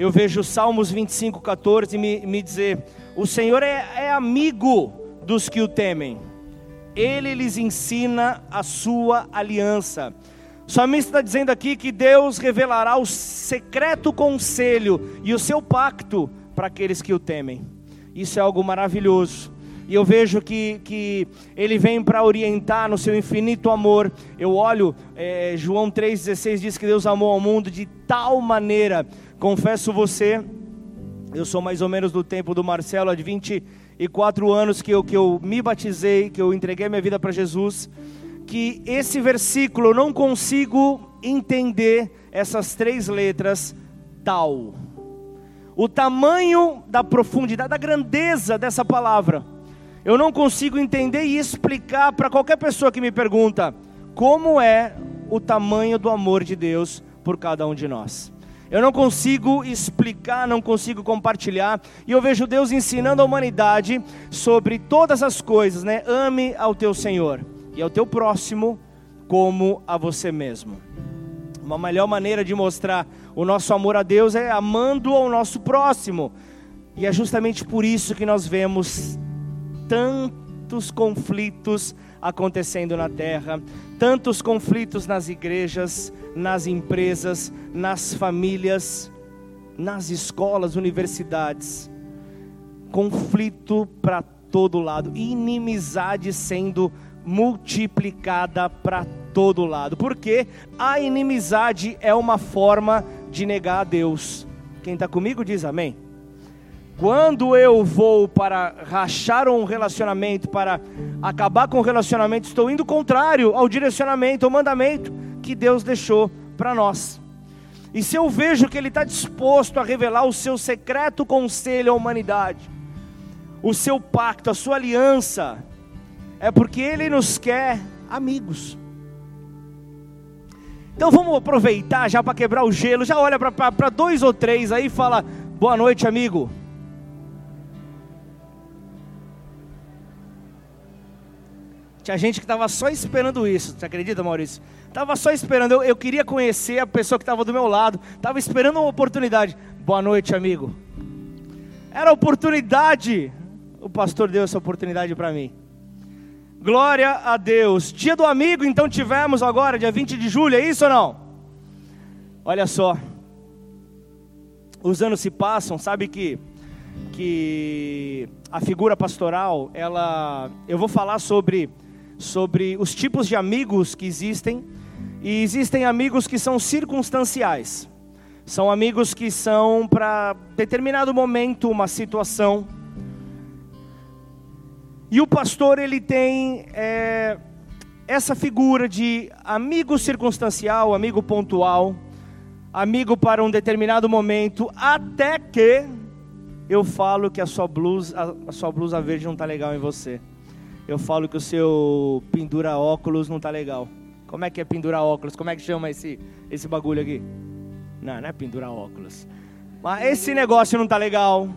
eu vejo Salmos 25, 14 me, me dizer: O Senhor é, é amigo dos que o temem, Ele lhes ensina a sua aliança. O salmista está dizendo aqui que Deus revelará o secreto conselho e o seu pacto para aqueles que o temem. Isso é algo maravilhoso. E eu vejo que, que ele vem para orientar no seu infinito amor. Eu olho, é, João 3,16 diz que Deus amou ao mundo de tal maneira. Confesso você, eu sou mais ou menos do tempo do Marcelo, há de 24 anos que eu, que eu me batizei, que eu entreguei minha vida para Jesus que esse versículo eu não consigo entender essas três letras tal. O tamanho da profundidade, da grandeza dessa palavra. Eu não consigo entender e explicar para qualquer pessoa que me pergunta como é o tamanho do amor de Deus por cada um de nós. Eu não consigo explicar, não consigo compartilhar, e eu vejo Deus ensinando a humanidade sobre todas as coisas, né? Ame ao teu Senhor e ao teu próximo como a você mesmo. Uma melhor maneira de mostrar o nosso amor a Deus é amando ao nosso próximo. E é justamente por isso que nós vemos tantos conflitos acontecendo na terra, tantos conflitos nas igrejas, nas empresas, nas famílias, nas escolas, universidades. Conflito para todo lado, inimizade sendo multiplicada para todo lado. Porque a inimizade é uma forma de negar a Deus. Quem está comigo diz amém. Quando eu vou para rachar um relacionamento, para acabar com o relacionamento, estou indo contrário ao direcionamento, ao mandamento que Deus deixou para nós. E se eu vejo que Ele está disposto a revelar o seu secreto conselho à humanidade, o seu pacto, a sua aliança, é porque Ele nos quer amigos. Então vamos aproveitar já para quebrar o gelo, já olha para dois ou três aí e fala: boa noite, amigo. Tinha gente que estava só esperando isso, você acredita, Maurício? Estava só esperando, eu, eu queria conhecer a pessoa que estava do meu lado, estava esperando uma oportunidade. Boa noite, amigo. Era oportunidade, o pastor deu essa oportunidade para mim. Glória a Deus. Dia do amigo, então tivemos agora, dia 20 de julho, é isso ou não? Olha só. Os anos se passam, sabe que que a figura pastoral, ela eu vou falar sobre sobre os tipos de amigos que existem e existem amigos que são circunstanciais. São amigos que são para determinado momento, uma situação e o pastor ele tem é, essa figura de amigo circunstancial, amigo pontual, amigo para um determinado momento, até que eu falo que a sua blusa, a, a sua blusa verde não está legal em você. Eu falo que o seu pendura óculos não está legal. Como é que é pendura óculos? Como é que chama esse, esse bagulho aqui? Não, não é pendura óculos. Mas esse negócio não está legal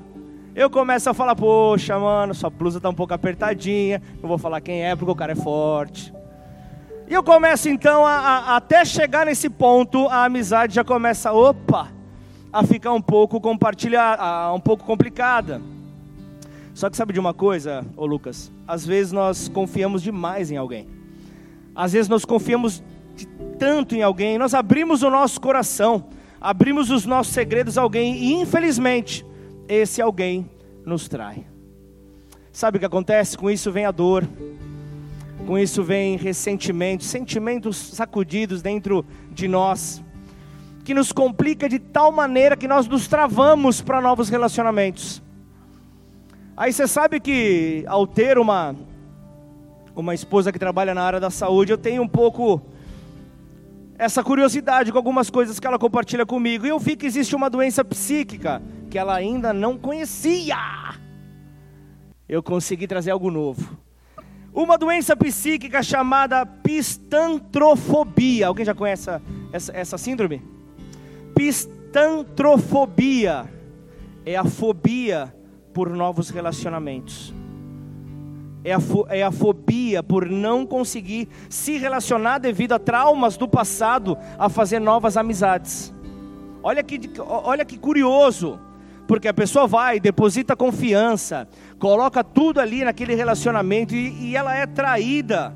eu começo a falar, poxa, mano, sua blusa tá um pouco apertadinha. Eu vou falar quem é, porque o cara é forte. E eu começo então, a, a, até chegar nesse ponto, a amizade já começa, opa, a ficar um pouco compartilhar, um pouco complicada. Só que sabe de uma coisa, ô Lucas? Às vezes nós confiamos demais em alguém. Às vezes nós confiamos tanto em alguém, nós abrimos o nosso coração, abrimos os nossos segredos a alguém e infelizmente esse alguém nos trai. Sabe o que acontece? Com isso vem a dor, com isso vem ressentimento, sentimentos sacudidos dentro de nós, que nos complica de tal maneira que nós nos travamos para novos relacionamentos. Aí você sabe que ao ter uma uma esposa que trabalha na área da saúde, eu tenho um pouco essa curiosidade com algumas coisas que ela compartilha comigo. E eu vi que existe uma doença psíquica que ela ainda não conhecia. Eu consegui trazer algo novo. Uma doença psíquica chamada pistantrofobia. Alguém já conhece essa, essa, essa síndrome? Pistantrofobia é a fobia por novos relacionamentos. É a, é a fobia por não conseguir se relacionar devido a traumas do passado, a fazer novas amizades. Olha que, olha que curioso, porque a pessoa vai, deposita confiança, coloca tudo ali naquele relacionamento e, e ela é traída.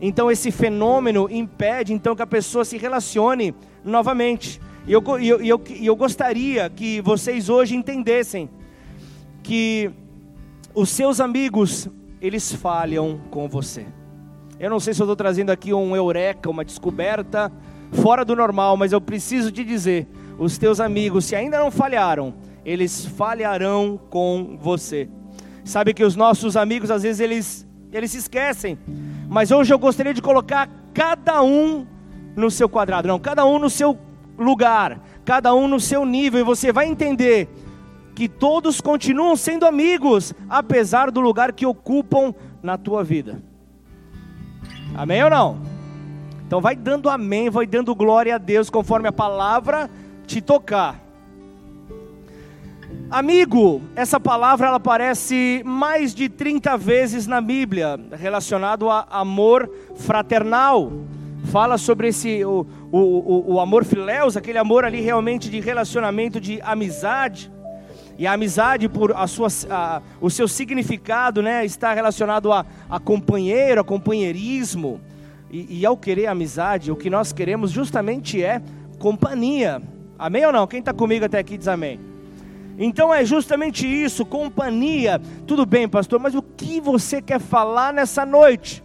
Então esse fenômeno impede então que a pessoa se relacione novamente. E eu, eu, eu, eu gostaria que vocês hoje entendessem que os seus amigos, eles falham com você. Eu não sei se eu estou trazendo aqui um eureka, uma descoberta fora do normal, mas eu preciso te dizer: os teus amigos, se ainda não falharam, eles falharão com você. Sabe que os nossos amigos, às vezes, eles, eles se esquecem, mas hoje eu gostaria de colocar cada um no seu quadrado, não, cada um no seu lugar, cada um no seu nível, e você vai entender que todos continuam sendo amigos, apesar do lugar que ocupam na tua vida. Amém ou não? Então vai dando amém, vai dando glória a Deus conforme a palavra te tocar. Amigo, essa palavra ela aparece mais de 30 vezes na Bíblia, relacionado a amor fraternal. Fala sobre esse o, o, o, o amor filéus, aquele amor ali realmente de relacionamento, de amizade. E a amizade, por a sua, a, o seu significado, né, está relacionado a, a companheiro, a companheirismo. E, e ao querer amizade, o que nós queremos justamente é companhia. Amém ou não? Quem está comigo até aqui diz amém. Então é justamente isso, companhia. Tudo bem, pastor, mas o que você quer falar nessa noite?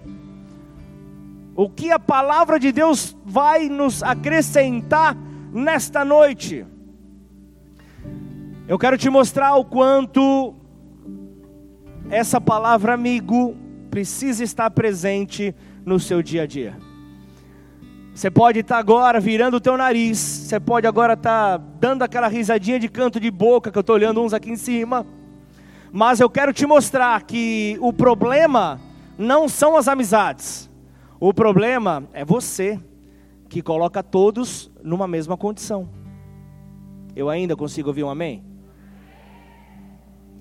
O que a palavra de Deus vai nos acrescentar nesta noite? Eu quero te mostrar o quanto essa palavra amigo precisa estar presente no seu dia a dia. Você pode estar agora virando o teu nariz, você pode agora estar dando aquela risadinha de canto de boca que eu estou olhando uns aqui em cima. Mas eu quero te mostrar que o problema não são as amizades. O problema é você que coloca todos numa mesma condição. Eu ainda consigo ouvir um amém?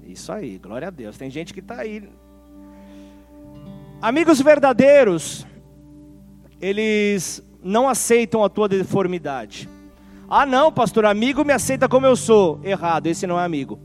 Isso aí, glória a Deus. Tem gente que está aí. Amigos verdadeiros, eles não aceitam a tua deformidade. Ah, não, pastor, amigo me aceita como eu sou. Errado, esse não é amigo.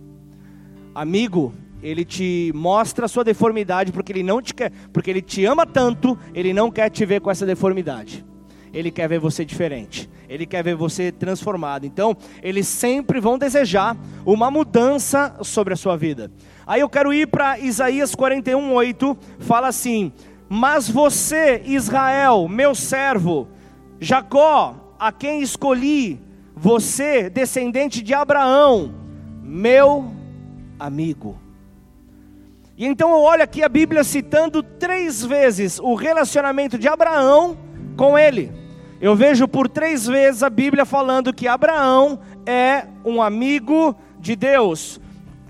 Amigo, ele te mostra a sua deformidade porque ele não te quer, porque ele te ama tanto, ele não quer te ver com essa deformidade. Ele quer ver você diferente. Ele quer ver você transformado. Então, eles sempre vão desejar uma mudança sobre a sua vida. Aí eu quero ir para Isaías 41:8, fala assim: "Mas você, Israel, meu servo, Jacó, a quem escolhi, você, descendente de Abraão, meu amigo." E então eu olho aqui a Bíblia citando três vezes o relacionamento de Abraão com ele. Eu vejo por três vezes a Bíblia falando que Abraão é um amigo de Deus.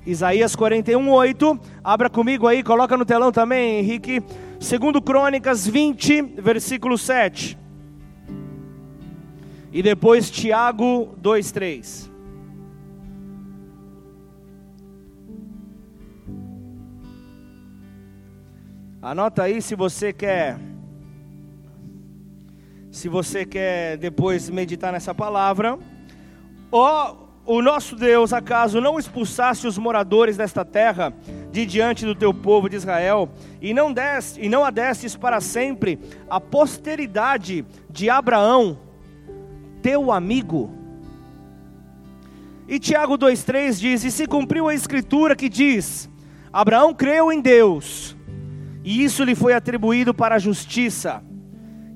Isaías 41, 8. Abra comigo aí, coloca no telão também, Henrique. Segundo Crônicas 20, versículo 7. E depois Tiago 2, 3. Anota aí se você quer se você quer depois meditar nessa palavra. Ó, oh, o nosso Deus, acaso não expulsasse os moradores desta terra de diante do teu povo de Israel, e não deste, e não adestes para sempre a posteridade de Abraão, teu amigo. E Tiago 2,3 diz: E se cumpriu a escritura que diz: Abraão creu em Deus, e isso lhe foi atribuído para a justiça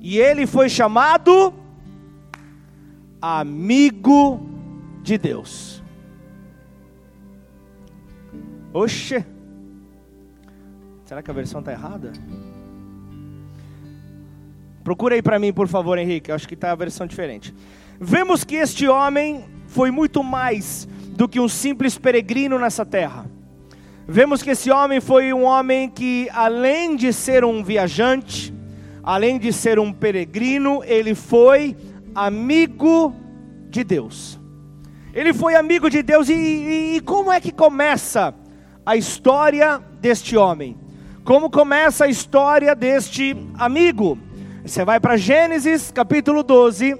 e ele foi chamado amigo de Deus. Oxe, será que a versão está errada? Procura aí para mim, por favor, Henrique. Eu acho que está a versão diferente. Vemos que este homem foi muito mais do que um simples peregrino nessa terra. Vemos que esse homem foi um homem que, além de ser um viajante, além de ser um peregrino, ele foi amigo de Deus. Ele foi amigo de Deus, e, e, e como é que começa a história deste homem? Como começa a história deste amigo? Você vai para Gênesis capítulo 12,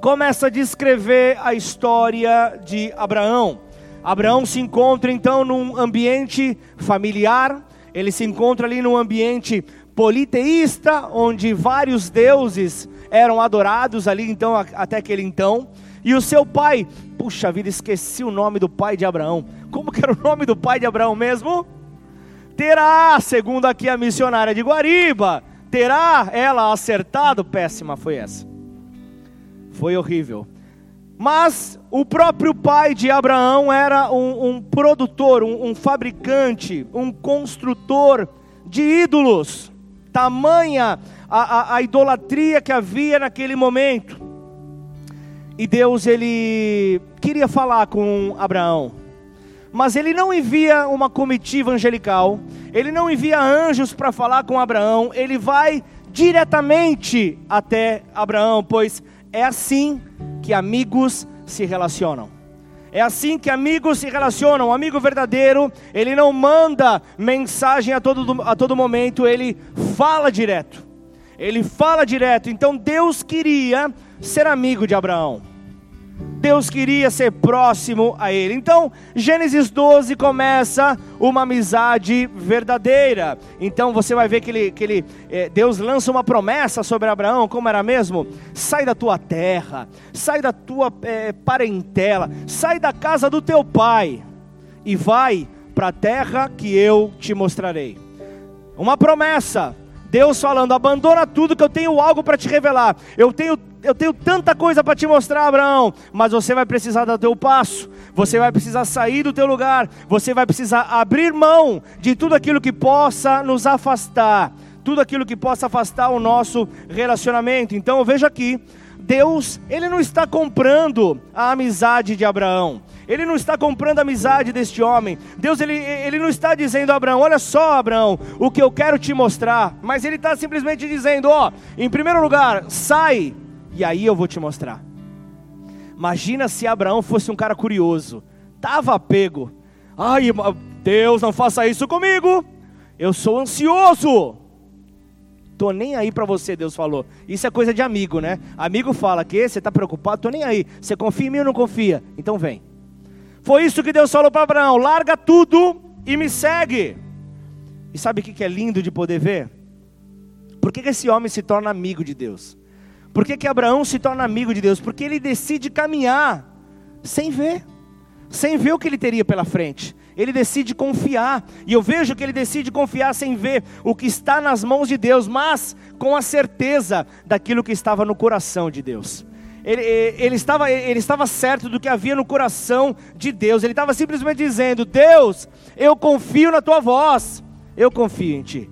começa a descrever a história de Abraão. Abraão se encontra então num ambiente familiar, ele se encontra ali num ambiente politeísta, onde vários deuses eram adorados ali então até aquele então. E o seu pai, puxa vida, esqueci o nome do pai de Abraão. Como que era o nome do pai de Abraão mesmo? Terá, segundo aqui a missionária de Guariba, terá ela acertado? Péssima foi essa. Foi horrível. Mas o próprio pai de Abraão era um, um produtor, um, um fabricante, um construtor de ídolos. Tamanha a, a, a idolatria que havia naquele momento. E Deus ele queria falar com Abraão, mas ele não envia uma comitiva angelical, ele não envia anjos para falar com Abraão, ele vai diretamente até Abraão, pois é assim que amigos se relacionam. É assim que amigos se relacionam. Um amigo verdadeiro, ele não manda mensagem a todo, a todo momento, ele fala direto. Ele fala direto. Então Deus queria ser amigo de Abraão. Deus queria ser próximo a ele. Então, Gênesis 12 começa uma amizade verdadeira. Então, você vai ver que, ele, que ele, é, Deus lança uma promessa sobre Abraão, como era mesmo? Sai da tua terra, sai da tua é, parentela, sai da casa do teu pai e vai para a terra que eu te mostrarei. Uma promessa. Deus falando: abandona tudo que eu tenho algo para te revelar. Eu tenho eu tenho tanta coisa para te mostrar, Abraão, mas você vai precisar dar o teu passo, você vai precisar sair do teu lugar, você vai precisar abrir mão de tudo aquilo que possa nos afastar, tudo aquilo que possa afastar o nosso relacionamento. Então eu vejo aqui, Deus, ele não está comprando a amizade de Abraão. Ele não está comprando a amizade deste homem. Deus, ele, ele não está dizendo a Abraão: Olha só, Abraão, o que eu quero te mostrar. Mas ele está simplesmente dizendo: Ó, em primeiro lugar, sai e aí eu vou te mostrar. Imagina se Abraão fosse um cara curioso, tava pego. Ai, Deus, não faça isso comigo. Eu sou ansioso. Tô nem aí para você, Deus falou. Isso é coisa de amigo, né? Amigo fala que você está preocupado, tô nem aí. Você confia em mim ou não confia? Então vem. Foi isso que Deus falou para Abraão: larga tudo e me segue. E sabe o que é lindo de poder ver? Por que esse homem se torna amigo de Deus? Por que, que Abraão se torna amigo de Deus? Porque ele decide caminhar sem ver, sem ver o que ele teria pela frente. Ele decide confiar, e eu vejo que ele decide confiar sem ver o que está nas mãos de Deus, mas com a certeza daquilo que estava no coração de Deus. Ele, ele, estava, ele estava certo do que havia no coração de Deus, ele estava simplesmente dizendo: Deus, eu confio na tua voz, eu confio em ti.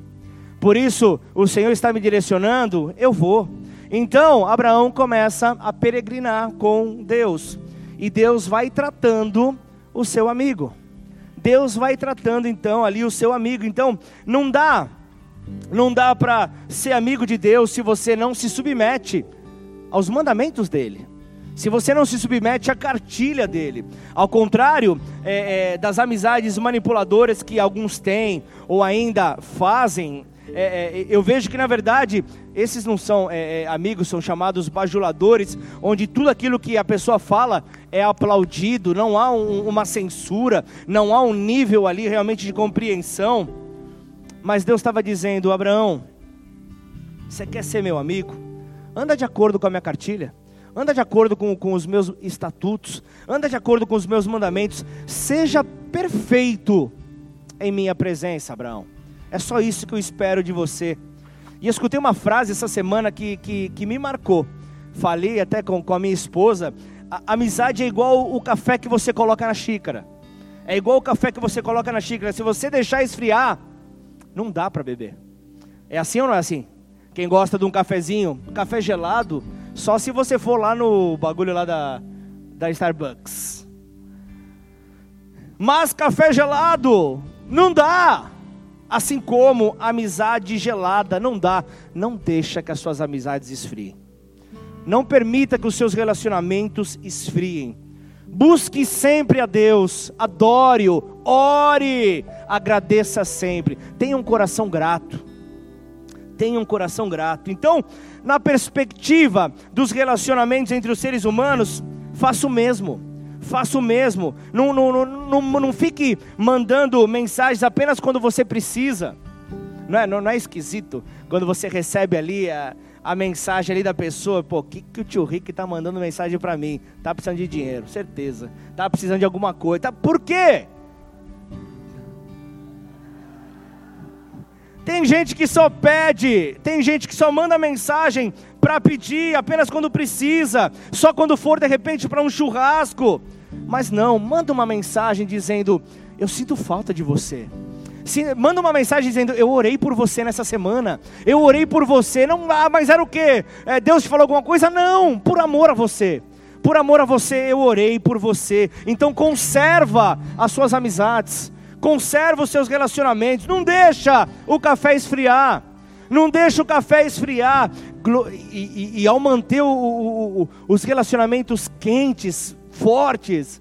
Por isso, o Senhor está me direcionando, eu vou. Então, Abraão começa a peregrinar com Deus. E Deus vai tratando o seu amigo. Deus vai tratando então ali o seu amigo. Então, não dá não dá para ser amigo de Deus se você não se submete aos mandamentos dele. Se você não se submete à cartilha dele, ao contrário é, é, das amizades manipuladoras que alguns têm ou ainda fazem é, é, eu vejo que na verdade esses não são é, é, amigos, são chamados bajuladores, onde tudo aquilo que a pessoa fala é aplaudido, não há um, uma censura, não há um nível ali realmente de compreensão. Mas Deus estava dizendo: Abraão, você quer ser meu amigo? Anda de acordo com a minha cartilha. Anda de acordo com, com os meus estatutos, anda de acordo com os meus mandamentos, seja perfeito em minha presença, Abraão. É só isso que eu espero de você. E eu escutei uma frase essa semana que, que, que me marcou. Falei até com, com a minha esposa. A, amizade é igual o café que você coloca na xícara. É igual o café que você coloca na xícara. Se você deixar esfriar, não dá para beber. É assim ou não é assim? Quem gosta de um cafezinho, café gelado, só se você for lá no bagulho lá da, da Starbucks. Mas café gelado, não dá. Assim como amizade gelada não dá, não deixa que as suas amizades esfriem. Não permita que os seus relacionamentos esfriem. Busque sempre a Deus, adore-o, ore, agradeça sempre. Tenha um coração grato. Tenha um coração grato. Então, na perspectiva dos relacionamentos entre os seres humanos, faça o mesmo. Faça o mesmo. Não, não, não, não, não fique mandando mensagens apenas quando você precisa. Não é, não, não é esquisito quando você recebe ali a, a mensagem ali da pessoa, pô, que, que o tio Rick tá mandando mensagem para mim? Tá precisando de dinheiro, certeza. Tá precisando de alguma coisa. Tá, por quê? Tem gente que só pede, tem gente que só manda mensagem para pedir apenas quando precisa, só quando for de repente para um churrasco. Mas não, manda uma mensagem dizendo: Eu sinto falta de você. Manda uma mensagem dizendo: Eu orei por você nessa semana. Eu orei por você. Não, ah, mas era o quê? É, Deus te falou alguma coisa? Não, por amor a você. Por amor a você, eu orei por você. Então conserva as suas amizades conserva os seus relacionamentos, não deixa o café esfriar, não deixa o café esfriar, e, e, e ao manter o, o, o, os relacionamentos quentes, fortes,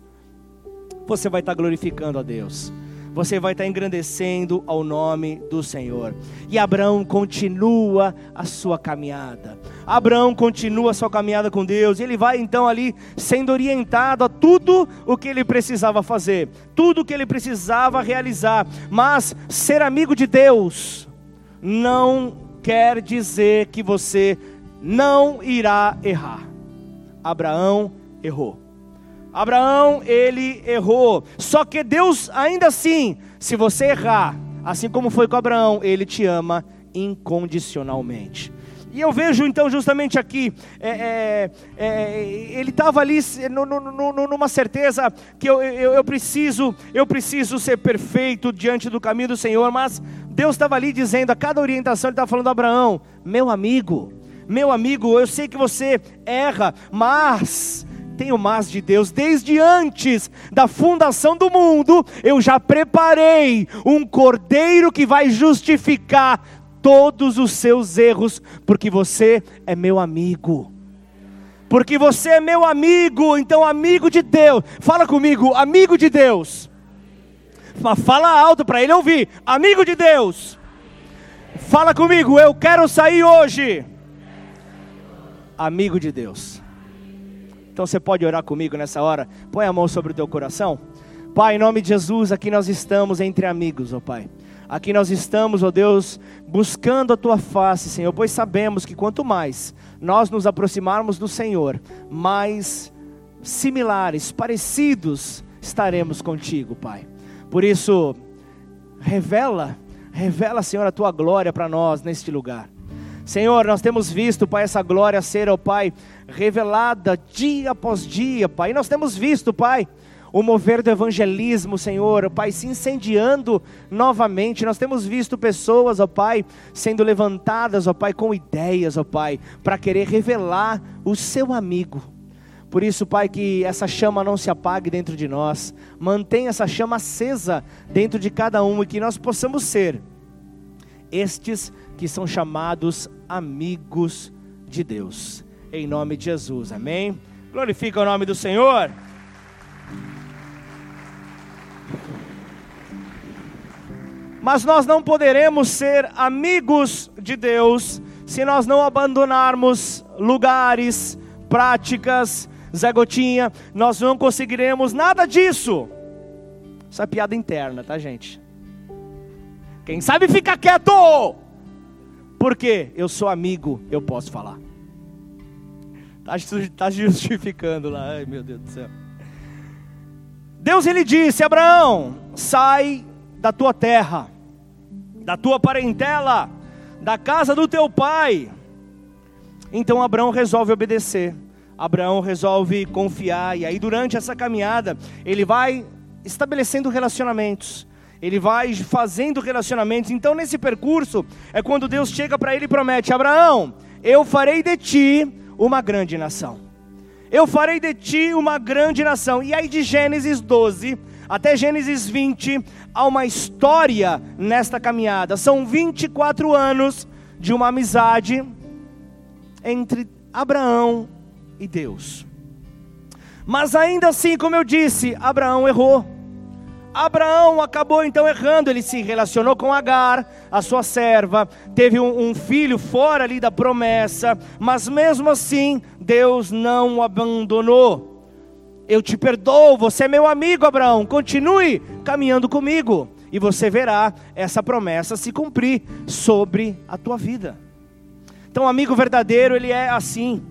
você vai estar glorificando a Deus você vai estar engrandecendo ao nome do Senhor. E Abraão continua a sua caminhada. Abraão continua a sua caminhada com Deus. Ele vai então ali sendo orientado a tudo o que ele precisava fazer, tudo o que ele precisava realizar. Mas ser amigo de Deus não quer dizer que você não irá errar. Abraão errou. Abraão, ele errou. Só que Deus, ainda assim, se você errar, assim como foi com Abraão, ele te ama incondicionalmente. E eu vejo então justamente aqui, é, é, é, ele estava ali no, no, no, numa certeza que eu, eu, eu, preciso, eu preciso ser perfeito diante do caminho do Senhor, mas Deus estava ali dizendo, a cada orientação ele estava falando a Abraão, meu amigo, meu amigo, eu sei que você erra, mas tenho mais de Deus, desde antes da fundação do mundo, eu já preparei um cordeiro que vai justificar todos os seus erros, porque você é meu amigo. Porque você é meu amigo, então amigo de Deus. Fala comigo, amigo de Deus. Fala alto para ele ouvir, amigo de Deus. Fala comigo, eu quero sair hoje. Amigo de Deus. Então você pode orar comigo nessa hora? Põe a mão sobre o teu coração. Pai, em nome de Jesus, aqui nós estamos entre amigos, ó oh Pai. Aqui nós estamos, ó oh Deus, buscando a tua face, Senhor, pois sabemos que quanto mais nós nos aproximarmos do Senhor, mais similares, parecidos estaremos contigo, Pai. Por isso, revela, revela, Senhor, a tua glória para nós neste lugar. Senhor, nós temos visto, Pai, essa glória ser, ó Pai, revelada dia após dia, Pai. E nós temos visto, Pai, o mover do evangelismo, Senhor, ó Pai, se incendiando novamente. Nós temos visto pessoas, ó Pai, sendo levantadas, ó Pai, com ideias, ó Pai, para querer revelar o seu amigo. Por isso, Pai, que essa chama não se apague dentro de nós, mantenha essa chama acesa dentro de cada um e que nós possamos ser estes que são chamados amigos de Deus. Em nome de Jesus, amém? Glorifica o nome do Senhor. Mas nós não poderemos ser amigos de Deus se nós não abandonarmos lugares, práticas, Zé Gotinha, nós não conseguiremos nada disso. Isso é piada interna, tá, gente? Quem sabe fica quieto. Porque eu sou amigo, eu posso falar. Está tá justificando lá, ai meu Deus do céu. Deus ele disse: Abraão, sai da tua terra, da tua parentela, da casa do teu pai. Então Abraão resolve obedecer. Abraão resolve confiar e aí durante essa caminhada ele vai estabelecendo relacionamentos ele vai fazendo relacionamentos. Então, nesse percurso, é quando Deus chega para ele e promete: Abraão, eu farei de ti uma grande nação. Eu farei de ti uma grande nação. E aí, de Gênesis 12 até Gênesis 20, há uma história nesta caminhada. São 24 anos de uma amizade entre Abraão e Deus. Mas ainda assim, como eu disse, Abraão errou. Abraão acabou então errando, ele se relacionou com Agar, a sua serva, teve um, um, filho fora ali da promessa, mas mesmo assim, Deus não o abandonou. Eu te perdoo, você é meu amigo, Abraão, continue caminhando comigo, e você verá essa promessa se cumprir sobre a tua vida. Então, amigo verdadeiro, ele é assim.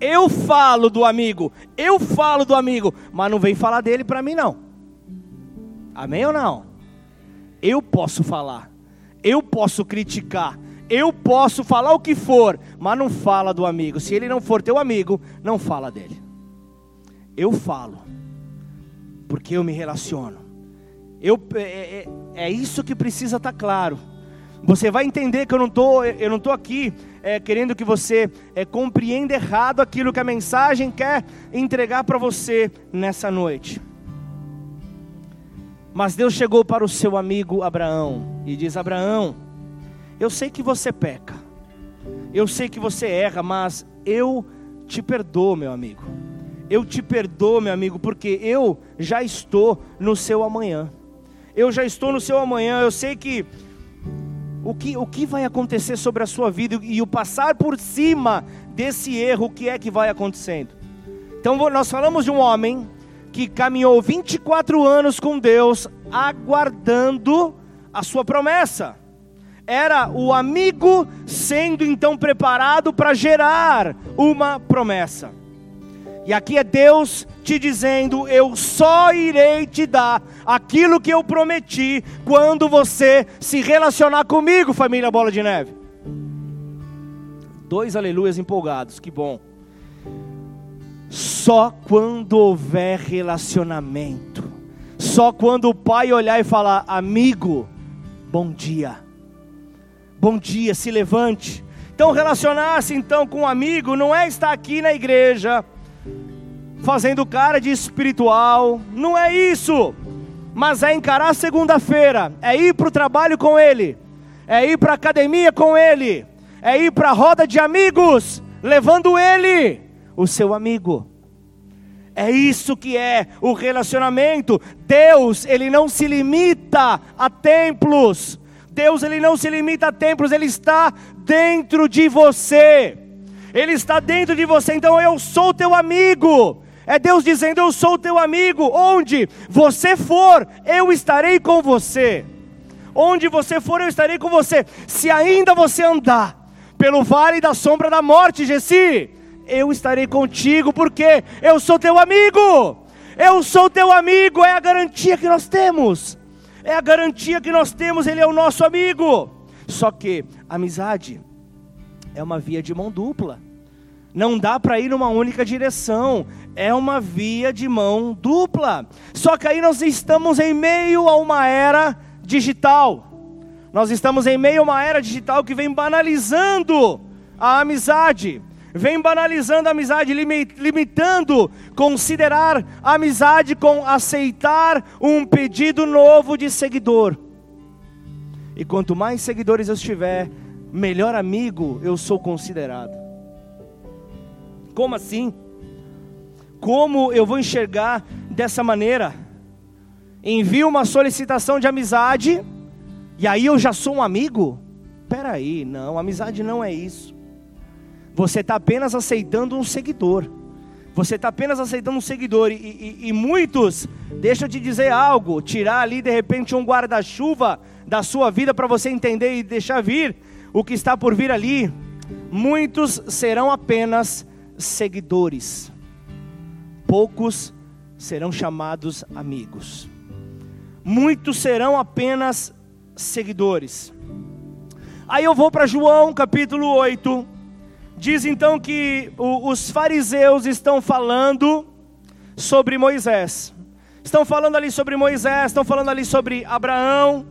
Eu falo do amigo, eu falo do amigo, mas não vem falar dele para mim não. Amém ou não? Eu posso falar, eu posso criticar, eu posso falar o que for, mas não fala do amigo. Se ele não for teu amigo, não fala dele. Eu falo, porque eu me relaciono. Eu, é, é, é isso que precisa estar tá claro. Você vai entender que eu não estou, eu não estou aqui é, querendo que você é, compreenda errado aquilo que a mensagem quer entregar para você nessa noite. Mas Deus chegou para o seu amigo Abraão e diz: Abraão, eu sei que você peca, eu sei que você erra, mas eu te perdoo, meu amigo. Eu te perdoo, meu amigo, porque eu já estou no seu amanhã. Eu já estou no seu amanhã. Eu sei que o que, o que vai acontecer sobre a sua vida e o passar por cima desse erro, o que é que vai acontecendo. Então, nós falamos de um homem que caminhou 24 anos com Deus, aguardando a sua promessa. Era o amigo sendo então preparado para gerar uma promessa. E aqui é Deus te dizendo: Eu só irei te dar aquilo que eu prometi quando você se relacionar comigo, família Bola de Neve. Dois aleluias empolgados, que bom. Só quando houver relacionamento, só quando o pai olhar e falar: Amigo, bom dia, bom dia, se levante. Então, relacionar-se então com um amigo não é estar aqui na igreja fazendo cara de espiritual, não é isso. Mas é encarar segunda-feira, é ir para o trabalho com ele, é ir para a academia com ele, é ir para a roda de amigos, levando ele, o seu amigo. É isso que é o relacionamento. Deus, ele não se limita a templos. Deus, ele não se limita a templos, ele está dentro de você. Ele está dentro de você, então eu sou teu amigo. É Deus dizendo: Eu sou teu amigo. Onde você for, eu estarei com você. Onde você for, eu estarei com você. Se ainda você andar pelo vale da sombra da morte, Gessi, eu estarei contigo, porque eu sou teu amigo. Eu sou teu amigo, é a garantia que nós temos. É a garantia que nós temos, ele é o nosso amigo. Só que amizade é uma via de mão dupla. Não dá para ir numa única direção é uma via de mão dupla. Só que aí nós estamos em meio a uma era digital. Nós estamos em meio a uma era digital que vem banalizando a amizade, vem banalizando a amizade, limitando considerar a amizade com aceitar um pedido novo de seguidor. E quanto mais seguidores eu tiver, melhor amigo eu sou considerado. Como assim? Como eu vou enxergar dessa maneira? Envio uma solicitação de amizade e aí eu já sou um amigo? Peraí, não, amizade não é isso. Você está apenas aceitando um seguidor. Você está apenas aceitando um seguidor. E, e, e muitos, deixa eu te dizer algo, tirar ali de repente um guarda-chuva da sua vida para você entender e deixar vir o que está por vir ali. Muitos serão apenas seguidores. Poucos serão chamados amigos, muitos serão apenas seguidores. Aí eu vou para João capítulo 8, diz então que os fariseus estão falando sobre Moisés, estão falando ali sobre Moisés, estão falando ali sobre Abraão.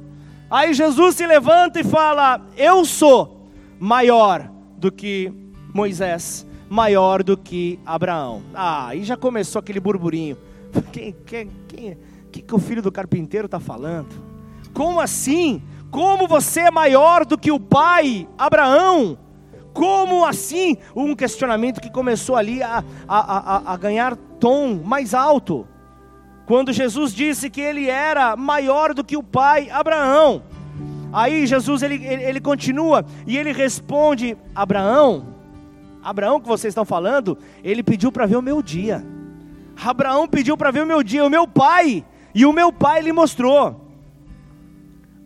Aí Jesus se levanta e fala: Eu sou maior do que Moisés maior do que Abraão. Ah, aí já começou aquele burburinho. Quem, quem, quem, que, que o filho do carpinteiro está falando? Como assim? Como você é maior do que o pai Abraão? Como assim? Um questionamento que começou ali a, a, a, a ganhar tom mais alto. quando Jesus disse que ele era maior do que o pai Abraão. Aí Jesus ele, ele, ele continua e ele responde: Abraão, Abraão que vocês estão falando, ele pediu para ver o meu dia. Abraão pediu para ver o meu dia, o meu pai, e o meu pai lhe mostrou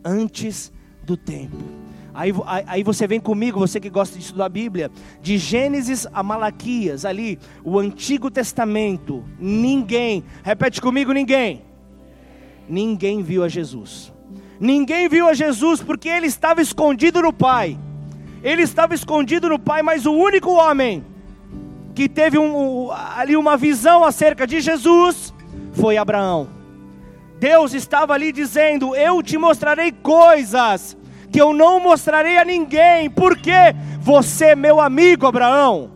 antes do tempo. Aí, aí você vem comigo, você que gosta de estudar a Bíblia, de Gênesis a Malaquias, ali, o Antigo Testamento. Ninguém, repete comigo: ninguém. Ninguém viu a Jesus. Ninguém viu a Jesus porque ele estava escondido no Pai. Ele estava escondido no Pai, mas o único homem que teve um, ali uma visão acerca de Jesus foi Abraão. Deus estava ali dizendo: Eu te mostrarei coisas que eu não mostrarei a ninguém, porque você é meu amigo, Abraão.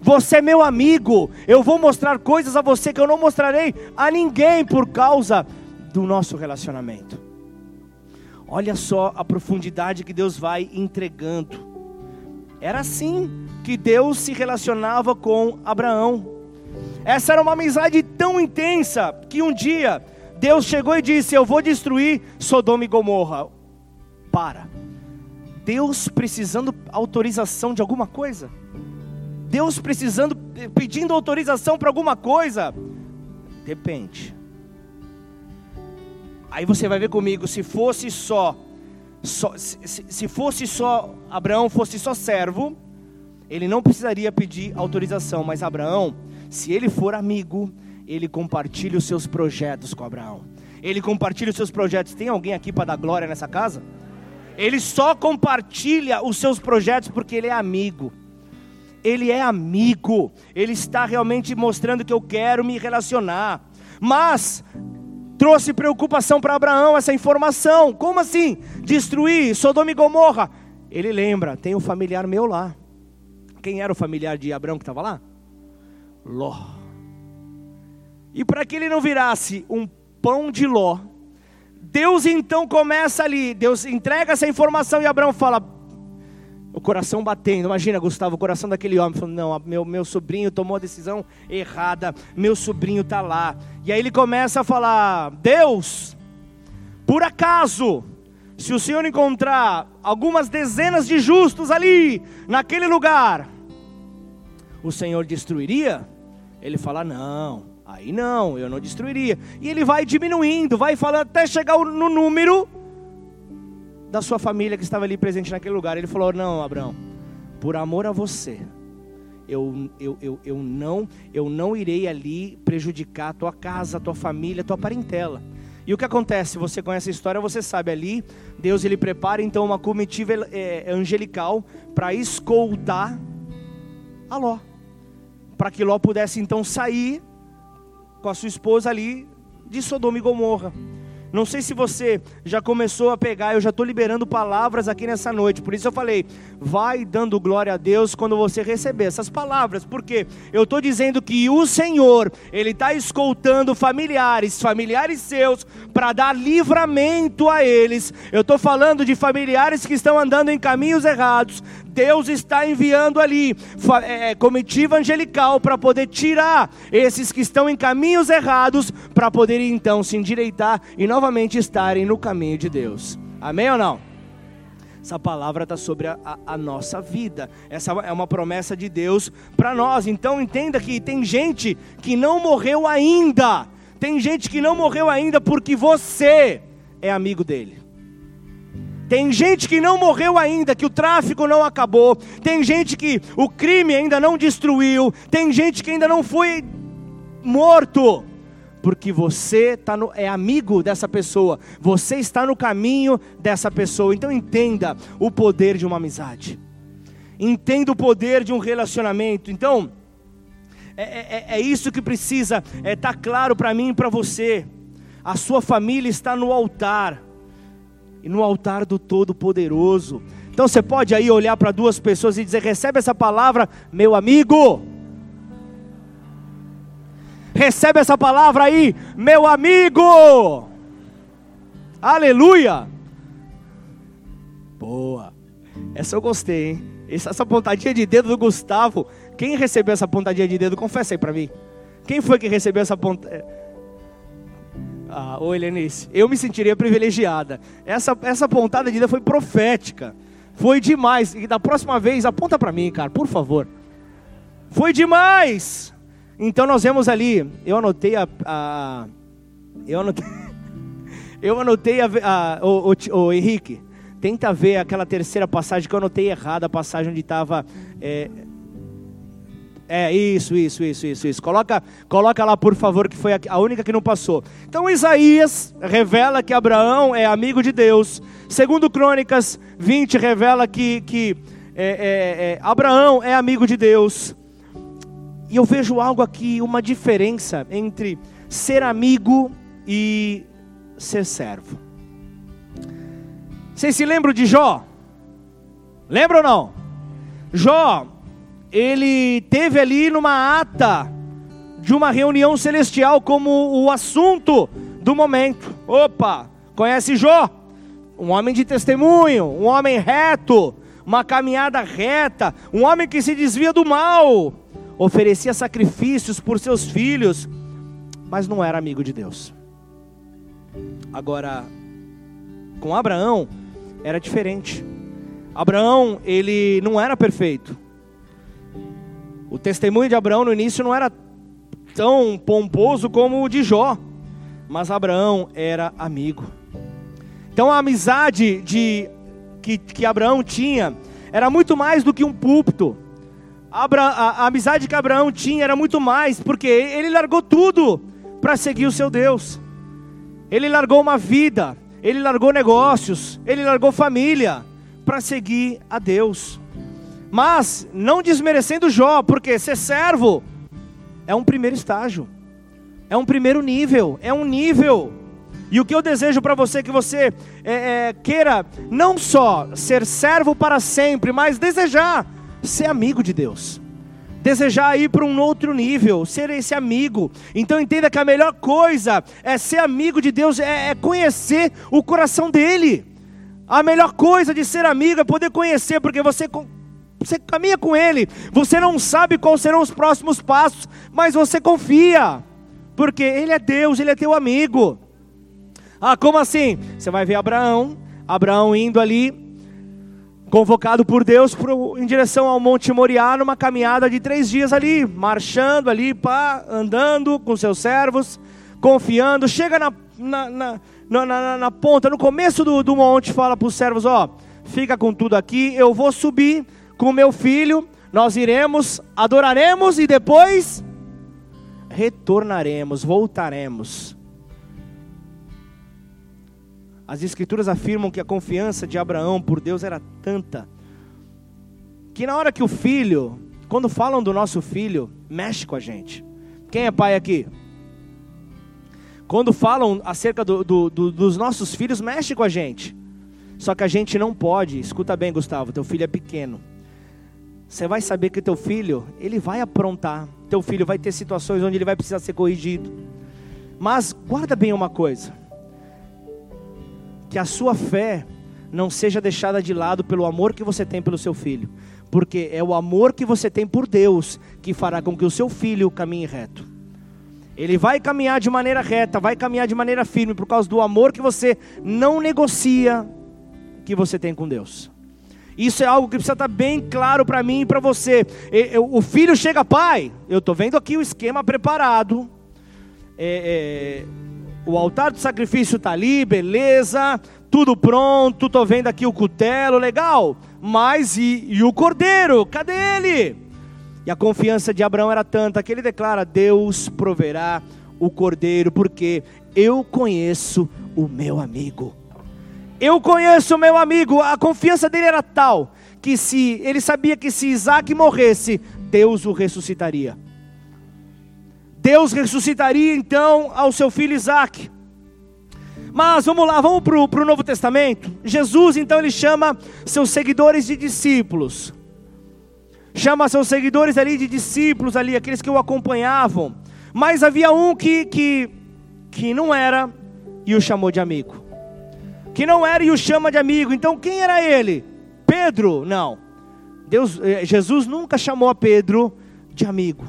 Você é meu amigo. Eu vou mostrar coisas a você que eu não mostrarei a ninguém por causa do nosso relacionamento. Olha só a profundidade que Deus vai entregando. Era assim que Deus se relacionava com Abraão. Essa era uma amizade tão intensa que um dia Deus chegou e disse: Eu vou destruir Sodoma e Gomorra para. Deus precisando autorização de alguma coisa? Deus precisando, pedindo autorização para alguma coisa? Depende. Aí você vai ver comigo, se fosse só, só se, se fosse só Abraão fosse só servo, ele não precisaria pedir autorização, mas Abraão, se ele for amigo, ele compartilha os seus projetos com Abraão. Ele compartilha os seus projetos. Tem alguém aqui para dar glória nessa casa? Ele só compartilha os seus projetos porque ele é amigo. Ele é amigo. Ele está realmente mostrando que eu quero me relacionar. Mas trouxe preocupação para Abraão essa informação. Como assim? Destruir Sodoma e Gomorra. Ele lembra, tem um familiar meu lá. Quem era o familiar de Abraão que estava lá? Ló. E para que ele não virasse um pão de Ló, Deus então começa ali, Deus entrega essa informação e Abraão fala, o coração batendo, imagina Gustavo, o coração daquele homem, falando, não, meu, meu sobrinho tomou a decisão errada, meu sobrinho está lá, e aí ele começa a falar, Deus, por acaso, se o Senhor encontrar algumas dezenas de justos ali, naquele lugar, o Senhor destruiria? Ele fala, não, Aí não, eu não destruiria. E ele vai diminuindo, vai falando até chegar no número da sua família que estava ali presente naquele lugar. Ele falou: Não, Abraão, por amor a você, eu, eu, eu, eu, não, eu não irei ali prejudicar a tua casa, a tua família, a tua parentela. E o que acontece? Você conhece a história, você sabe ali, Deus ele prepara então uma comitiva é, angelical para escoltar a Ló, para que Ló pudesse então sair com a sua esposa ali de Sodoma e Gomorra. Não sei se você já começou a pegar, eu já estou liberando palavras aqui nessa noite, por isso eu falei, vai dando glória a Deus quando você receber essas palavras, porque eu estou dizendo que o Senhor, Ele está escoltando familiares, familiares seus, para dar livramento a eles. Eu estou falando de familiares que estão andando em caminhos errados, Deus está enviando ali é, é, comitiva angelical para poder tirar esses que estão em caminhos errados, para poder então se endireitar e novamente estarem no caminho de Deus. Amém ou não? Essa palavra está sobre a, a, a, nossa vida. Essa é uma promessa de Deus para nós. Então entenda que tem gente que não morreu ainda. Tem gente que não morreu ainda porque você é amigo dele. Tem gente que não morreu ainda, que o tráfico não acabou. Tem gente que o crime ainda não destruiu. Tem gente que ainda não foi morto. Porque você tá no, é amigo dessa pessoa. Você está no caminho dessa pessoa. Então entenda o poder de uma amizade. Entenda o poder de um relacionamento. Então, é, é, é isso que precisa estar é, tá claro para mim e para você. A sua família está no altar e no altar do Todo-Poderoso. Então você pode aí olhar para duas pessoas e dizer: recebe essa palavra, meu amigo. Recebe essa palavra aí, meu amigo. Aleluia. Boa. Essa eu gostei, hein? Essa, essa pontadinha de dedo do Gustavo. Quem recebeu essa pontadinha de dedo? Confessa aí para mim. Quem foi que recebeu essa ponta? Ah, ô Helenice, eu me sentiria privilegiada. Essa, essa pontada de dedo foi profética. Foi demais. E da próxima vez, aponta para mim, cara, por favor. Foi demais. Então nós vemos ali, eu anotei a, a eu anotei, eu anotei a, a o, o, o, Henrique, tenta ver aquela terceira passagem que eu anotei errada, a passagem onde estava é, é, isso, isso, isso, isso, isso. Coloca, coloca lá, por favor, que foi a única que não passou. Então, Isaías revela que Abraão é amigo de Deus. Segundo Crônicas 20 revela que, que é, é, é, Abraão é amigo de Deus. E eu vejo algo aqui, uma diferença entre ser amigo e ser servo. Vocês se lembram de Jó? Lembram ou não? Jó ele teve ali numa ata de uma reunião celestial como o assunto do momento. Opa, conhece Jó? Um homem de testemunho, um homem reto, uma caminhada reta, um homem que se desvia do mal, oferecia sacrifícios por seus filhos, mas não era amigo de Deus. Agora, com Abraão era diferente. Abraão, ele não era perfeito. O testemunho de Abraão no início não era tão pomposo como o de Jó, mas Abraão era amigo. Então a amizade de, que, que Abraão tinha era muito mais do que um púlpito. A, a, a amizade que Abraão tinha era muito mais, porque ele largou tudo para seguir o seu Deus. Ele largou uma vida, ele largou negócios, ele largou família para seguir a Deus. Mas não desmerecendo Jó, porque ser servo é um primeiro estágio, é um primeiro nível, é um nível. E o que eu desejo para você é que você é, é, queira não só ser servo para sempre, mas desejar ser amigo de Deus. Desejar ir para um outro nível, ser esse amigo. Então entenda que a melhor coisa é ser amigo de Deus, é, é conhecer o coração dele. A melhor coisa de ser amigo é poder conhecer, porque você você caminha com Ele, você não sabe quais serão os próximos passos, mas você confia, porque Ele é Deus, Ele é teu amigo. Ah, como assim? Você vai ver Abraão, Abraão indo ali, convocado por Deus pro, em direção ao Monte Moriá, numa caminhada de três dias ali, marchando ali, pá, andando com seus servos, confiando, chega na, na, na, na, na ponta, no começo do, do monte, fala para os servos: Ó, fica com tudo aqui, eu vou subir com meu filho, nós iremos, adoraremos e depois retornaremos, voltaremos. As Escrituras afirmam que a confiança de Abraão por Deus era tanta, que na hora que o filho, quando falam do nosso filho, mexe com a gente. Quem é pai aqui? Quando falam acerca do, do, do, dos nossos filhos, mexe com a gente. Só que a gente não pode, escuta bem, Gustavo, teu filho é pequeno você vai saber que teu filho, ele vai aprontar. Teu filho vai ter situações onde ele vai precisar ser corrigido. Mas guarda bem uma coisa: que a sua fé não seja deixada de lado pelo amor que você tem pelo seu filho, porque é o amor que você tem por Deus que fará com que o seu filho caminhe reto. Ele vai caminhar de maneira reta, vai caminhar de maneira firme por causa do amor que você não negocia que você tem com Deus. Isso é algo que precisa estar bem claro para mim e para você. O filho chega, pai, eu estou vendo aqui o esquema preparado. É, é, o altar do sacrifício está ali, beleza, tudo pronto, estou vendo aqui o cutelo, legal. Mas e, e o cordeiro, cadê ele? E a confiança de Abraão era tanta que ele declara: Deus proverá o cordeiro, porque eu conheço o meu amigo. Eu conheço meu amigo, a confiança dele era tal que se ele sabia que se Isaac morresse, Deus o ressuscitaria. Deus ressuscitaria então ao seu filho Isaac. Mas vamos lá, vamos para o Novo Testamento. Jesus então ele chama seus seguidores de discípulos. Chama seus seguidores ali de discípulos ali, aqueles que o acompanhavam. Mas havia um que, que, que não era e o chamou de amigo que não era e o chama de amigo. Então quem era ele? Pedro? Não. Deus, eh, Jesus nunca chamou a Pedro de amigo.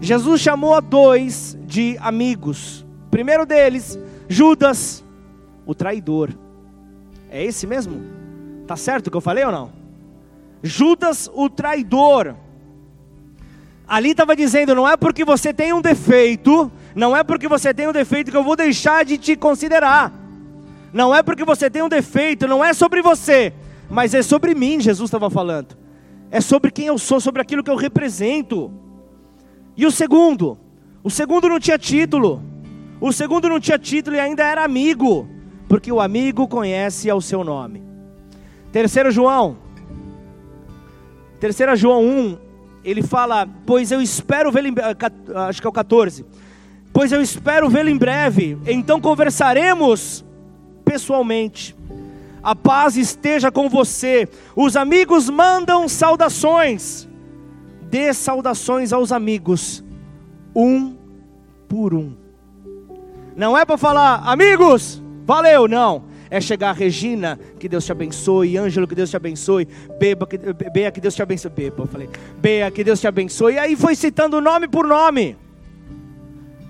Jesus chamou a dois de amigos. Primeiro deles, Judas, o traidor. É esse mesmo? Tá certo o que eu falei ou não? Judas, o traidor. Ali estava dizendo: não é porque você tem um defeito, não é porque você tem um defeito que eu vou deixar de te considerar. Não é porque você tem um defeito, não é sobre você, mas é sobre mim, Jesus estava falando. É sobre quem eu sou, sobre aquilo que eu represento. E o segundo? O segundo não tinha título. O segundo não tinha título e ainda era amigo, porque o amigo conhece ao seu nome. Terceiro João. Terceira João 1, ele fala: "Pois eu espero vê-lo acho que é o 14. Pois eu espero vê-lo em breve, então conversaremos pessoalmente. A paz esteja com você. Os amigos mandam saudações. Dê saudações aos amigos, um por um. Não é para falar, amigos, valeu, não. É chegar, Regina, que Deus te abençoe, Ângelo, que Deus te abençoe, Beba, que, Bea, que Deus te abençoe, Beba, eu falei, Bea, que Deus te abençoe. E aí foi citando nome por nome,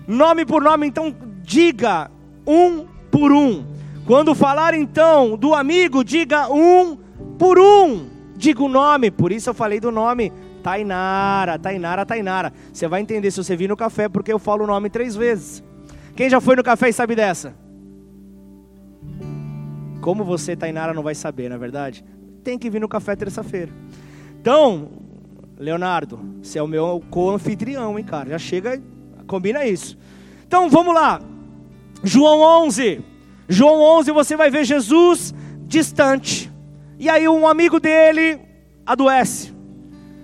nome por nome, então diga um por um. Quando falar então do amigo, diga um por um. Diga o nome, por isso eu falei do nome Tainara, Tainara, Tainara. Você vai entender se você vir no café, porque eu falo o nome três vezes. Quem já foi no café e sabe dessa? Como você, Tainara, não vai saber, na é verdade? Tem que vir no café terça-feira. Então, Leonardo, você é o meu co-anfitrião, hein, cara? Já chega, combina isso. Então, vamos lá. João 11. João 11 você vai ver Jesus distante. E aí um amigo dele adoece.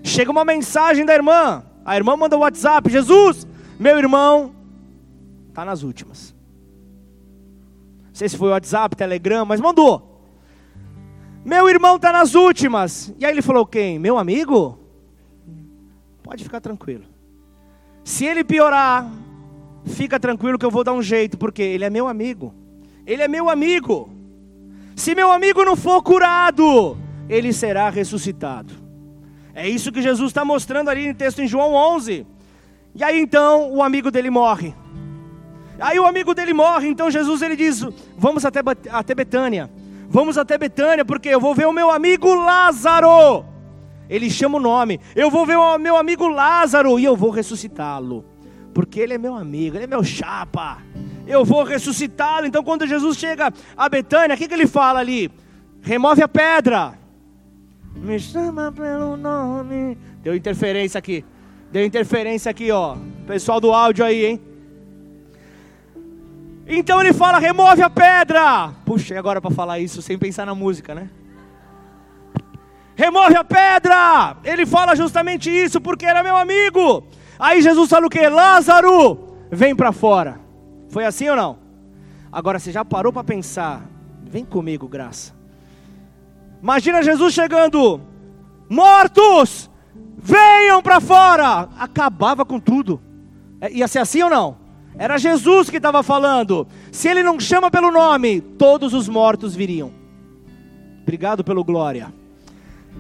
Chega uma mensagem da irmã. A irmã manda o WhatsApp: Jesus, meu irmão está nas últimas. Não sei se foi WhatsApp, Telegram, mas mandou. Meu irmão está nas últimas. E aí ele falou: Quem? Meu amigo? Pode ficar tranquilo. Se ele piorar, fica tranquilo que eu vou dar um jeito, porque ele é meu amigo. Ele é meu amigo. Se meu amigo não for curado, ele será ressuscitado. É isso que Jesus está mostrando ali no texto em João 11. E aí então o amigo dele morre. Aí o amigo dele morre, então Jesus ele diz: Vamos até, até Betânia. Vamos até Betânia, porque eu vou ver o meu amigo Lázaro. Ele chama o nome. Eu vou ver o meu amigo Lázaro e eu vou ressuscitá-lo. Porque ele é meu amigo, ele é meu chapa eu vou ressuscitá-lo. Então, quando Jesus chega a Betânia, o que, que ele fala ali? Remove a pedra. Me chama pelo nome. Deu interferência aqui. Deu interferência aqui, ó. Pessoal do áudio aí, hein? Então ele fala: remove a pedra. Puxa, e agora para falar isso sem pensar na música, né? Remove a pedra. Ele fala justamente isso porque era meu amigo. Aí Jesus fala o que? Lázaro, vem para fora. Foi assim ou não? Agora você já parou para pensar? Vem comigo, graça. Imagina Jesus chegando, mortos, venham para fora. Acabava com tudo. É, ia ser assim ou não? Era Jesus que estava falando. Se ele não chama pelo nome, todos os mortos viriam. Obrigado pelo glória.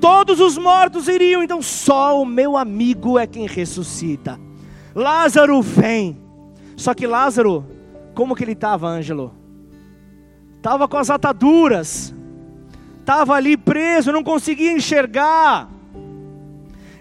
Todos os mortos iriam, então só o meu amigo é quem ressuscita. Lázaro vem. Só que Lázaro como que ele estava, Ângelo? Estava com as ataduras, estava ali preso, não conseguia enxergar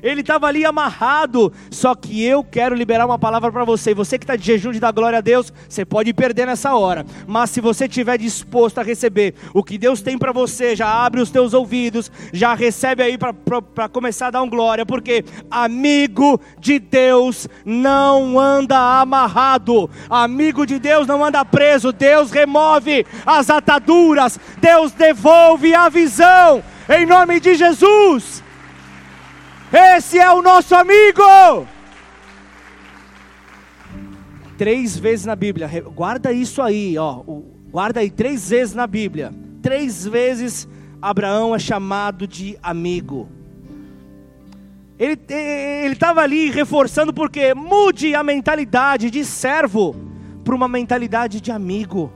ele estava ali amarrado. Só que eu quero liberar uma palavra para você. Você que está de jejum de dar glória a Deus, você pode perder nessa hora. Mas se você estiver disposto a receber o que Deus tem para você, já abre os teus ouvidos, já recebe aí para começar a dar um glória, porque amigo de Deus não anda amarrado, amigo de Deus não anda preso. Deus remove as ataduras, Deus devolve a visão. Em nome de Jesus. Esse é o nosso amigo. Três vezes na Bíblia, guarda isso aí, ó. Guarda aí três vezes na Bíblia. Três vezes Abraão é chamado de amigo. Ele estava ali reforçando porque mude a mentalidade de servo para uma mentalidade de amigo.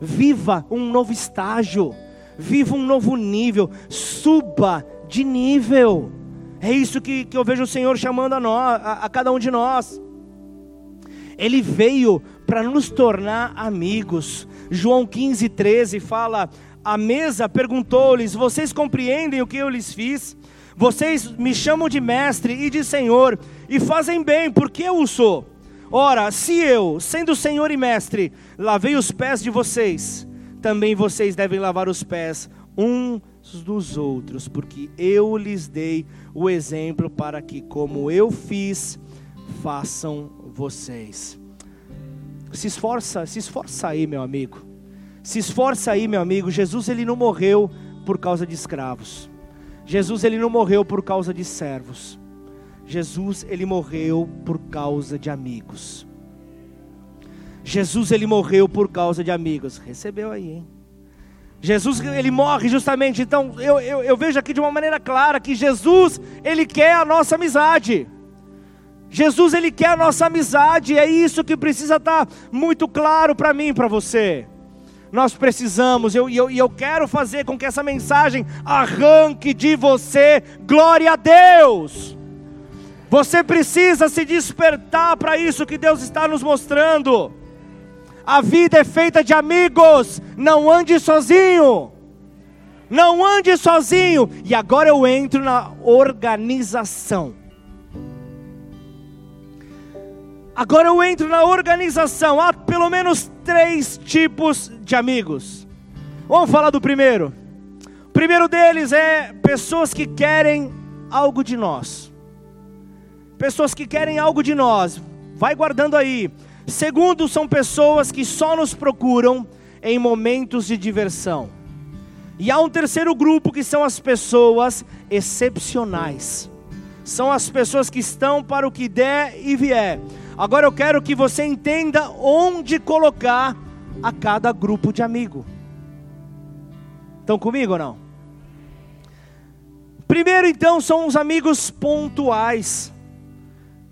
Viva um novo estágio, viva um novo nível, suba de nível. É isso que, que eu vejo o Senhor chamando a, nós, a, a cada um de nós. Ele veio para nos tornar amigos. João 15, 13 fala: A mesa perguntou-lhes: Vocês compreendem o que eu lhes fiz? Vocês me chamam de mestre e de senhor, e fazem bem, porque eu o sou. Ora, se eu, sendo senhor e mestre, lavei os pés de vocês, também vocês devem lavar os pés uns dos outros, porque eu lhes dei o exemplo para que, como eu fiz, façam vocês. Se esforça, se esforça aí, meu amigo. Se esforça aí, meu amigo. Jesus ele não morreu por causa de escravos. Jesus ele não morreu por causa de servos. Jesus ele morreu por causa de amigos. Jesus ele morreu por causa de amigos. Recebeu aí, hein? Jesus ele morre justamente. Então eu, eu, eu vejo aqui de uma maneira clara que Jesus ele quer a nossa amizade. Jesus ele quer a nossa amizade, é isso que precisa estar muito claro para mim e para você. Nós precisamos, e eu, eu, eu quero fazer com que essa mensagem arranque de você, glória a Deus. Você precisa se despertar para isso que Deus está nos mostrando. A vida é feita de amigos, não ande sozinho. Não ande sozinho. E agora eu entro na organização. Agora eu entro na organização. Há pelo menos três tipos de amigos. Vamos falar do primeiro. O primeiro deles é pessoas que querem algo de nós. Pessoas que querem algo de nós. Vai guardando aí. Segundo, são pessoas que só nos procuram em momentos de diversão. E há um terceiro grupo que são as pessoas excepcionais. São as pessoas que estão para o que der e vier. Agora eu quero que você entenda onde colocar a cada grupo de amigo. Estão comigo ou não? Primeiro, então, são os amigos pontuais.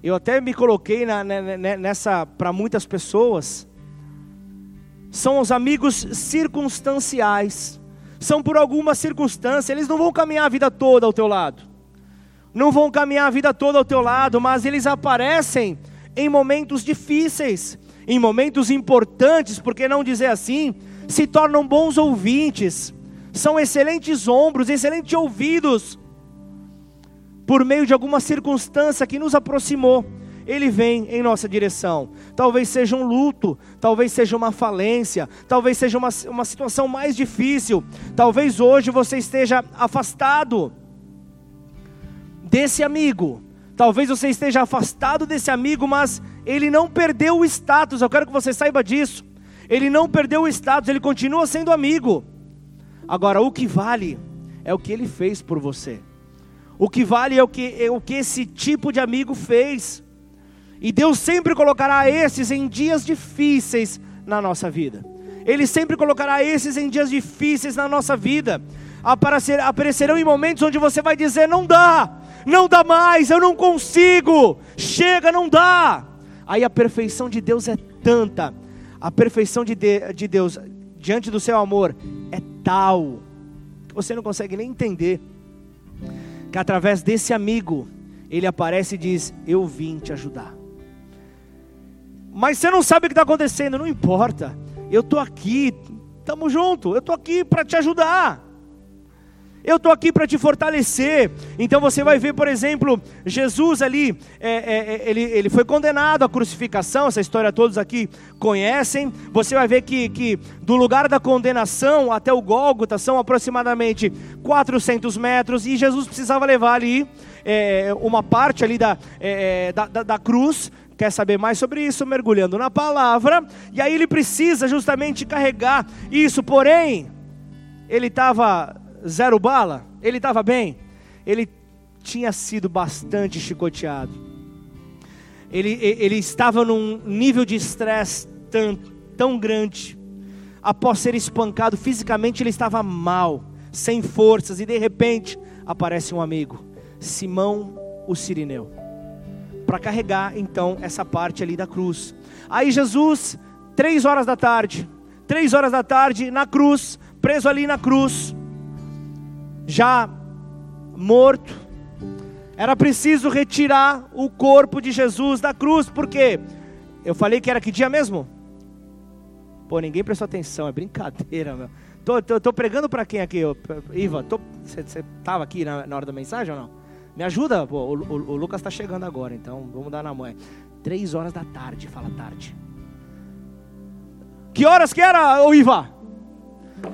Eu até me coloquei na, nessa para muitas pessoas. São os amigos circunstanciais. São por alguma circunstância. Eles não vão caminhar a vida toda ao teu lado. Não vão caminhar a vida toda ao teu lado, mas eles aparecem em momentos difíceis, em momentos importantes, por que não dizer assim? Se tornam bons ouvintes, são excelentes ombros, excelentes ouvidos, por meio de alguma circunstância que nos aproximou, ele vem em nossa direção. Talvez seja um luto, talvez seja uma falência, talvez seja uma, uma situação mais difícil, talvez hoje você esteja afastado desse amigo, Talvez você esteja afastado desse amigo, mas ele não perdeu o status. Eu quero que você saiba disso. Ele não perdeu o status, ele continua sendo amigo. Agora, o que vale é o que ele fez por você. O que vale é o que, é o que esse tipo de amigo fez. E Deus sempre colocará esses em dias difíceis na nossa vida. Ele sempre colocará esses em dias difíceis na nossa vida. Aparecer, aparecerão em momentos onde você vai dizer: não dá, não dá mais, eu não consigo, chega, não dá. Aí a perfeição de Deus é tanta, a perfeição de, de, de Deus diante do seu amor é tal, que você não consegue nem entender, que através desse amigo, ele aparece e diz: Eu vim te ajudar. Mas você não sabe o que está acontecendo, não importa, eu estou aqui, estamos juntos, eu estou aqui para te ajudar. Eu estou aqui para te fortalecer. Então você vai ver, por exemplo, Jesus ali, é, é, é, ele, ele foi condenado à crucificação, essa história todos aqui conhecem. Você vai ver que, que do lugar da condenação até o Gólgota são aproximadamente 400 metros e Jesus precisava levar ali é, uma parte ali da, é, é, da, da, da cruz quer saber mais sobre isso, mergulhando na palavra, e aí ele precisa justamente carregar isso, porém, ele estava zero bala, ele estava bem, ele tinha sido bastante chicoteado. Ele, ele estava num nível de estresse tão, tão grande. Após ser espancado fisicamente, ele estava mal, sem forças, e de repente aparece um amigo, Simão o Sirineu, para carregar então essa parte ali da cruz. Aí Jesus, três horas da tarde, três horas da tarde, na cruz, preso ali na cruz, já morto. Era preciso retirar o corpo de Jesus da cruz, porque eu falei que era que dia mesmo? Pô, ninguém prestou atenção, é brincadeira, meu. Tô, tô, tô pregando para quem aqui? Iva, você tava aqui na, na, hora da mensagem ou não? Me ajuda, pô, o, o, o Lucas está chegando agora, então vamos dar na mão. Três horas da tarde, fala tarde. Que horas que era, ô Iva?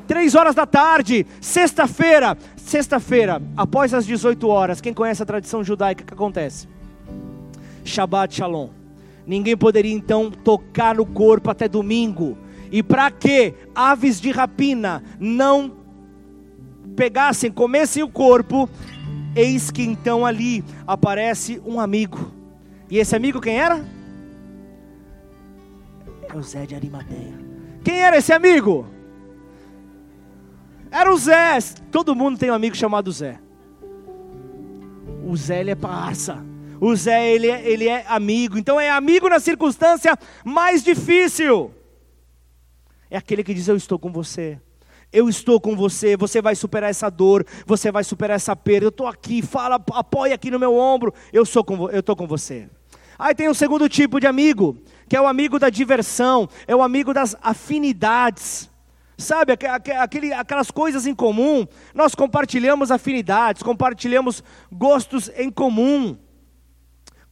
Três horas da tarde, sexta-feira. Sexta-feira, após as 18 horas, quem conhece a tradição judaica, o que acontece? Shabbat Shalom. Ninguém poderia então tocar no corpo até domingo. E para que aves de rapina não pegassem, comessem o corpo, eis que então ali aparece um amigo. E esse amigo quem era? É o Zé de Arimateia. Quem era esse amigo? Era o Zé. Todo mundo tem um amigo chamado Zé. O Zé ele é parça. O Zé ele é, ele é amigo. Então é amigo na circunstância mais difícil é aquele que diz: Eu estou com você. Eu estou com você, você vai superar essa dor, você vai superar essa perda. Eu estou aqui, fala, apoia aqui no meu ombro. Eu sou com, eu estou com você. Aí tem o segundo tipo de amigo, que é o amigo da diversão, é o amigo das afinidades. Sabe, aquele, aquelas coisas em comum, nós compartilhamos afinidades, compartilhamos gostos em comum,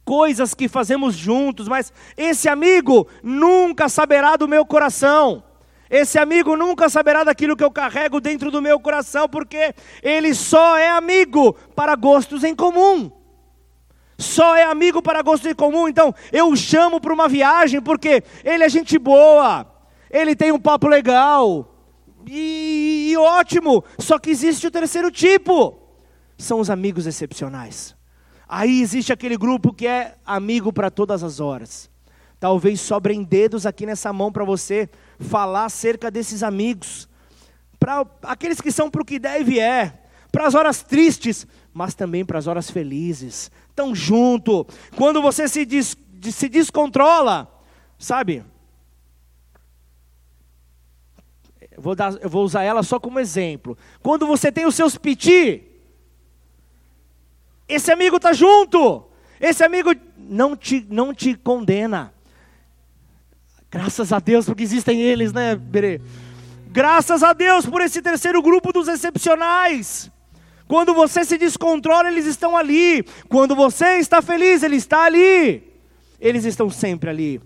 coisas que fazemos juntos, mas esse amigo nunca saberá do meu coração. Esse amigo nunca saberá daquilo que eu carrego dentro do meu coração, porque ele só é amigo para gostos em comum. Só é amigo para gostos em comum. Então, eu o chamo para uma viagem porque ele é gente boa, ele tem um papo legal, e, e ótimo. Só que existe o terceiro tipo: são os amigos excepcionais. Aí existe aquele grupo que é amigo para todas as horas. Talvez sobrem dedos aqui nessa mão para você falar acerca desses amigos, para aqueles que são para o que der e vier, para as horas tristes, mas também para as horas felizes. Estão junto. Quando você se, des, se descontrola, sabe? Vou, dar, eu vou usar ela só como exemplo. Quando você tem os seus piti, esse amigo está junto. Esse amigo não te, não te condena. Graças a Deus, porque existem eles, né, Berê? Graças a Deus por esse terceiro grupo dos excepcionais. Quando você se descontrola, eles estão ali. Quando você está feliz, ele está ali. Eles estão sempre ali.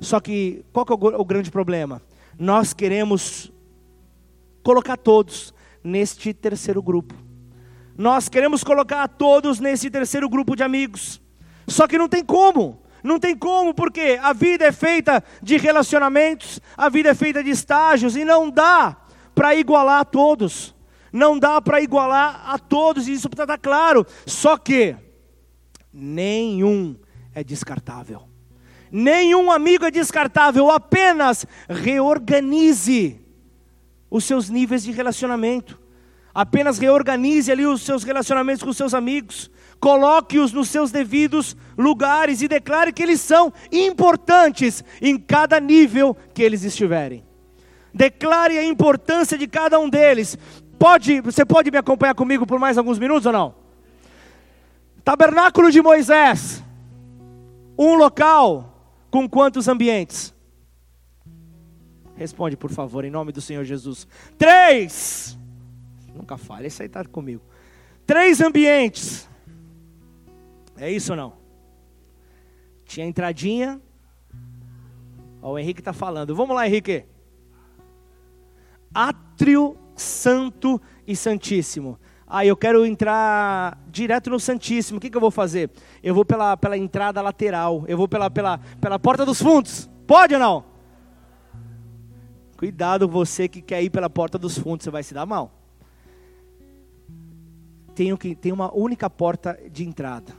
Só que qual que é o, o grande problema? Nós queremos colocar todos neste terceiro grupo. Nós queremos colocar todos nesse terceiro grupo de amigos. Só que não tem como. Não tem como, porque a vida é feita de relacionamentos, a vida é feita de estágios, e não dá para igualar a todos. Não dá para igualar a todos, e isso precisa estar claro. Só que nenhum é descartável. Nenhum amigo é descartável, apenas reorganize os seus níveis de relacionamento. Apenas reorganize ali os seus relacionamentos com os seus amigos coloque-os nos seus devidos lugares e declare que eles são importantes em cada nível que eles estiverem. Declare a importância de cada um deles. Pode, você pode me acompanhar comigo por mais alguns minutos ou não? Tabernáculo de Moisés. Um local com quantos ambientes? Responde, por favor, em nome do Senhor Jesus. Três. Nunca falha, esse aí está comigo. Três ambientes. É isso ou não? Tinha entradinha. Ó, o Henrique está falando. Vamos lá, Henrique. Átrio Santo e Santíssimo. Ah, eu quero entrar direto no Santíssimo. O que, que eu vou fazer? Eu vou pela, pela entrada lateral. Eu vou pela, pela, pela porta dos fundos. Pode ou não? Cuidado você que quer ir pela porta dos fundos, você vai se dar mal. Tenho que, tem uma única porta de entrada.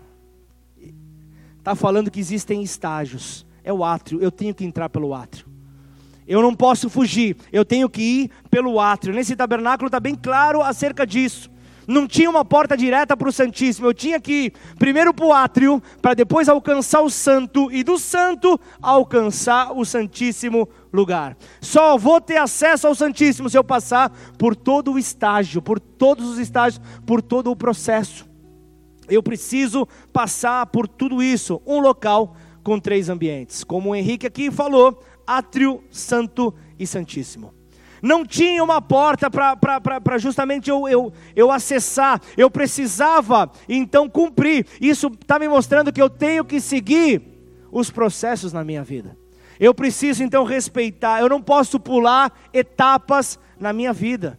Está falando que existem estágios. É o átrio, eu tenho que entrar pelo átrio. Eu não posso fugir, eu tenho que ir pelo átrio. Nesse tabernáculo está bem claro acerca disso. Não tinha uma porta direta para o Santíssimo, eu tinha que ir primeiro para o átrio, para depois alcançar o santo, e do santo alcançar o Santíssimo lugar. Só vou ter acesso ao Santíssimo se eu passar por todo o estágio, por todos os estágios, por todo o processo. Eu preciso passar por tudo isso. Um local com três ambientes. Como o Henrique aqui falou, átrio santo e santíssimo. Não tinha uma porta para justamente eu, eu, eu acessar, eu precisava então cumprir. Isso está me mostrando que eu tenho que seguir os processos na minha vida. Eu preciso então respeitar, eu não posso pular etapas na minha vida.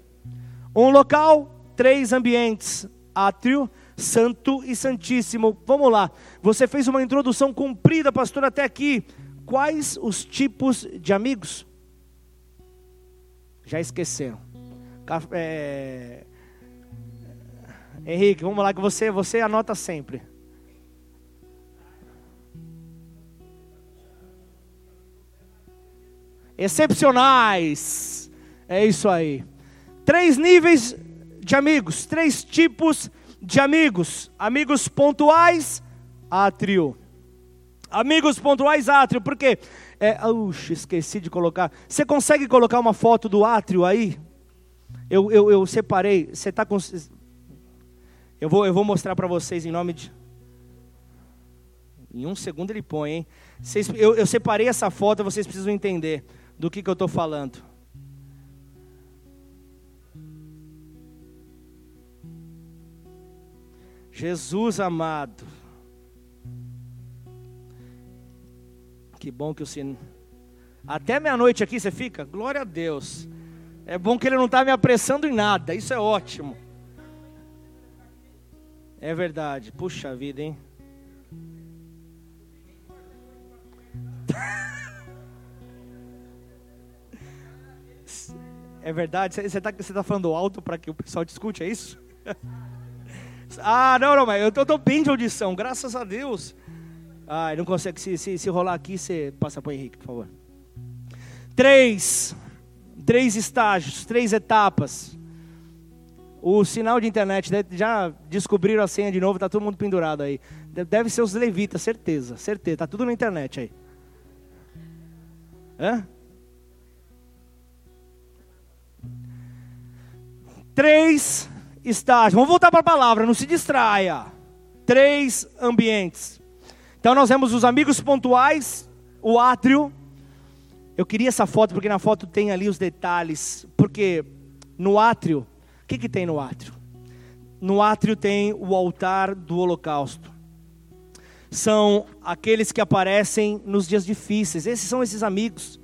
Um local, três ambientes: átrio, santo e santíssimo. Vamos lá. Você fez uma introdução comprida, pastor, até aqui. Quais os tipos de amigos? Já esqueceram. É... Henrique, vamos lá que você, você anota sempre. Excepcionais. É isso aí. Três níveis de amigos, três tipos de amigos: amigos pontuais, átrio. Amigos pontuais, átrio, porque é, uxa, esqueci de colocar. Você consegue colocar uma foto do átrio aí? Eu, eu, eu separei. Você está com. Eu vou, eu vou mostrar para vocês em nome de. Em um segundo ele põe, hein? Vocês, eu, eu separei essa foto, vocês precisam entender do que, que eu estou falando. Jesus amado. Que bom que o Senhor. Até meia-noite aqui você fica? Glória a Deus. É bom que Ele não está me apressando em nada. Isso é ótimo. É verdade. Puxa vida, hein? É verdade? Você está tá falando alto para que o pessoal discute, é isso? Ah, não, não, mas eu estou bem de audição, graças a Deus. Ah, não consegue, se, se, se rolar aqui, você passa para o Henrique, por favor. Três, três estágios, três etapas. O sinal de internet, já descobriram a senha de novo, está todo mundo pendurado aí. Deve ser os levitas, certeza, certeza, está tudo na internet aí. Hã? Três estágios. Vamos voltar para a palavra, não se distraia. Três ambientes. Então nós vemos os amigos pontuais, o átrio. Eu queria essa foto porque na foto tem ali os detalhes. Porque no átrio, o que, que tem no átrio? No átrio tem o altar do holocausto. São aqueles que aparecem nos dias difíceis. Esses são esses amigos.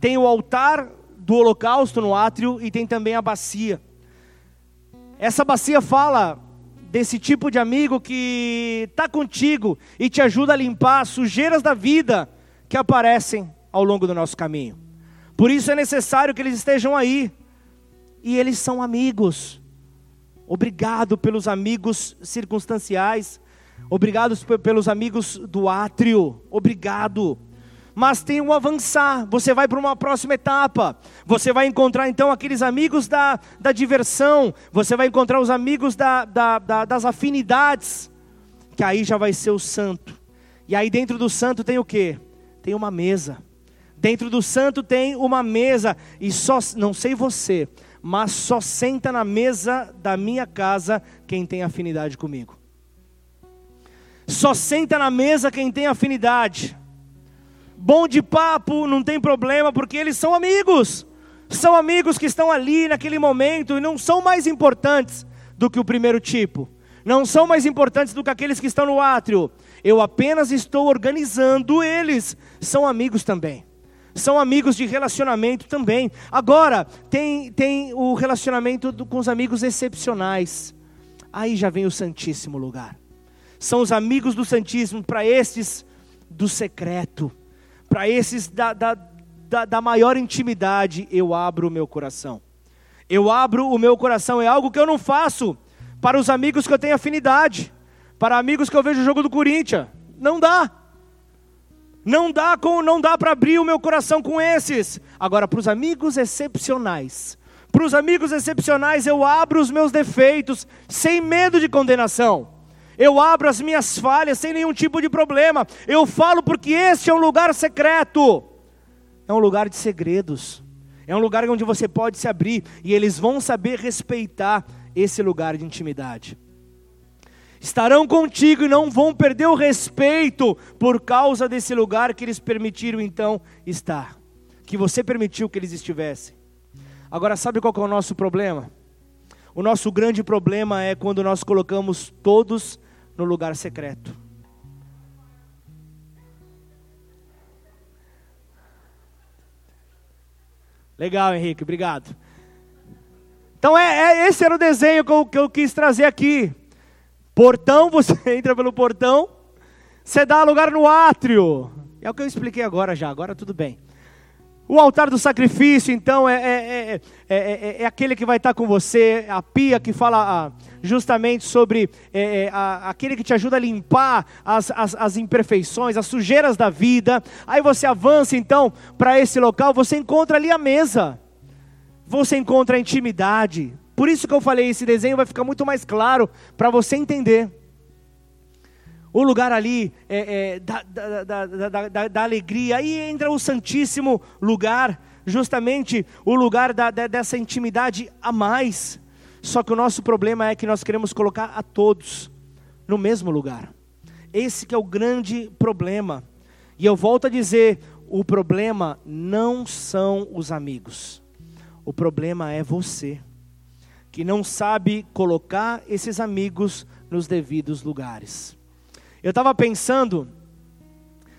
Tem o altar do holocausto no átrio e tem também a bacia. Essa bacia fala desse tipo de amigo que está contigo e te ajuda a limpar as sujeiras da vida que aparecem ao longo do nosso caminho. Por isso é necessário que eles estejam aí. E eles são amigos. Obrigado pelos amigos circunstanciais. Obrigado pelos amigos do átrio. Obrigado mas tem um avançar. Você vai para uma próxima etapa. Você vai encontrar então aqueles amigos da, da diversão. Você vai encontrar os amigos da, da, da, das afinidades. Que aí já vai ser o santo. E aí dentro do santo tem o que? Tem uma mesa. Dentro do santo tem uma mesa. E só, não sei você, mas só senta na mesa da minha casa quem tem afinidade comigo. Só senta na mesa quem tem afinidade bom de papo, não tem problema, porque eles são amigos. São amigos que estão ali naquele momento e não são mais importantes do que o primeiro tipo. Não são mais importantes do que aqueles que estão no átrio. Eu apenas estou organizando eles. São amigos também. São amigos de relacionamento também. Agora, tem, tem o relacionamento do, com os amigos excepcionais. Aí já vem o Santíssimo Lugar. São os amigos do Santíssimo, para estes do secreto para esses da, da, da, da maior intimidade, eu abro o meu coração. Eu abro o meu coração, é algo que eu não faço para os amigos que eu tenho afinidade, para amigos que eu vejo o jogo do Corinthians. Não dá. Não dá com, não dá para abrir o meu coração com esses. Agora, para os amigos excepcionais, para os amigos excepcionais eu abro os meus defeitos sem medo de condenação. Eu abro as minhas falhas sem nenhum tipo de problema. Eu falo porque este é um lugar secreto. É um lugar de segredos. É um lugar onde você pode se abrir e eles vão saber respeitar esse lugar de intimidade. estarão contigo e não vão perder o respeito por causa desse lugar que eles permitiram então estar, que você permitiu que eles estivessem. Agora, sabe qual é o nosso problema? O nosso grande problema é quando nós colocamos todos no lugar secreto. Legal, Henrique, obrigado. Então, é, é, esse era o desenho que eu, que eu quis trazer aqui. Portão, você entra pelo portão, você dá lugar no átrio. É o que eu expliquei agora já, agora tudo bem. O altar do sacrifício, então, é, é, é, é aquele que vai estar com você, a pia que fala justamente sobre a, aquele que te ajuda a limpar as, as, as imperfeições, as sujeiras da vida. Aí você avança, então, para esse local, você encontra ali a mesa, você encontra a intimidade. Por isso que eu falei, esse desenho vai ficar muito mais claro para você entender o lugar ali é, é, da, da, da, da, alegria, aí entra o Santíssimo lugar, justamente o lugar dessa intimidade a mais. Só que o nosso problema é que nós queremos colocar a todos no mesmo lugar. Esse que é o grande problema. E eu volto a dizer, o problema não são os amigos. O problema é você, que não sabe colocar esses amigos nos devidos lugares. Eu estava pensando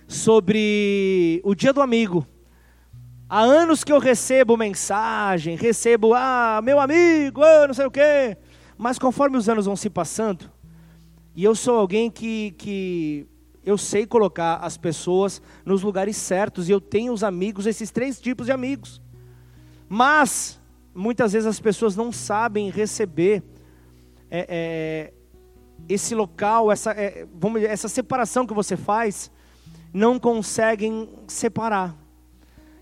sobre o dia do amigo. Há anos que eu recebo mensagem, recebo, ah, meu amigo, ah, não sei o quê. Mas conforme os anos vão se passando, e eu sou alguém que, que eu sei colocar as pessoas nos lugares certos, e eu tenho os amigos, esses três tipos de amigos. Mas, muitas vezes as pessoas não sabem receber é, é, esse local, essa, é, vamos dizer, essa separação que você faz, não conseguem separar.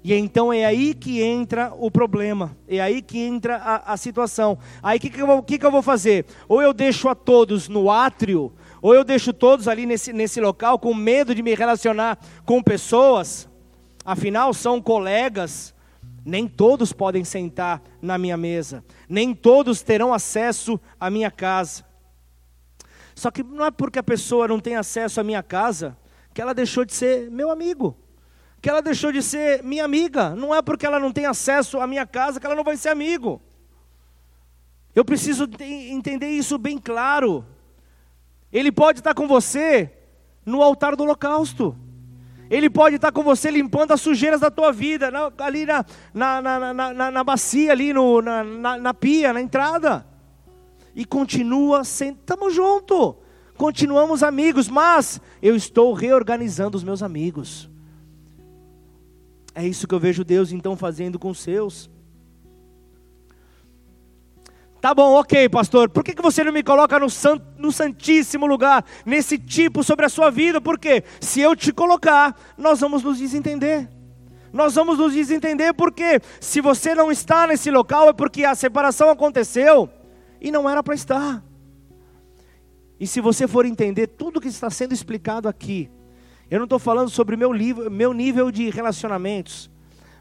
E então é aí que entra o problema, é aí que entra a, a situação. Aí o que, que, que eu vou fazer? Ou eu deixo a todos no átrio, ou eu deixo todos ali nesse, nesse local com medo de me relacionar com pessoas, afinal são colegas, nem todos podem sentar na minha mesa, nem todos terão acesso à minha casa. Só que não é porque a pessoa não tem acesso à minha casa que ela deixou de ser meu amigo, que ela deixou de ser minha amiga. Não é porque ela não tem acesso à minha casa que ela não vai ser amigo. Eu preciso entender isso bem claro. Ele pode estar com você no altar do holocausto. Ele pode estar com você limpando as sujeiras da tua vida, ali na, na, na, na, bacia, ali no, na, na pia, na entrada e continua sendo, estamos juntos, continuamos amigos, mas eu estou reorganizando os meus amigos. É isso que eu vejo Deus então fazendo com os seus. Tá bom, ok, pastor. Por que, que você não me coloca no, sant, no santíssimo lugar, nesse tipo sobre a sua vida? Porque se eu te colocar, nós vamos nos desentender. Nós vamos nos desentender porque se você não está nesse local é porque a separação aconteceu e não era para estar. E se você for entender tudo que está sendo explicado aqui, eu não estou falando sobre meu, livro, meu nível de relacionamentos,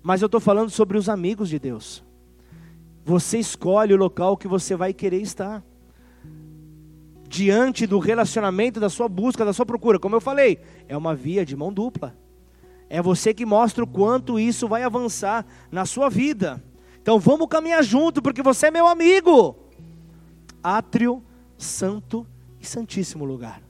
mas eu estou falando sobre os amigos de Deus. Você escolhe o local que você vai querer estar. Diante do relacionamento, da sua busca, da sua procura. Como eu falei, é uma via de mão dupla. É você que mostra o quanto isso vai avançar na sua vida. Então vamos caminhar junto, porque você é meu amigo átrio, santo e santíssimo lugar.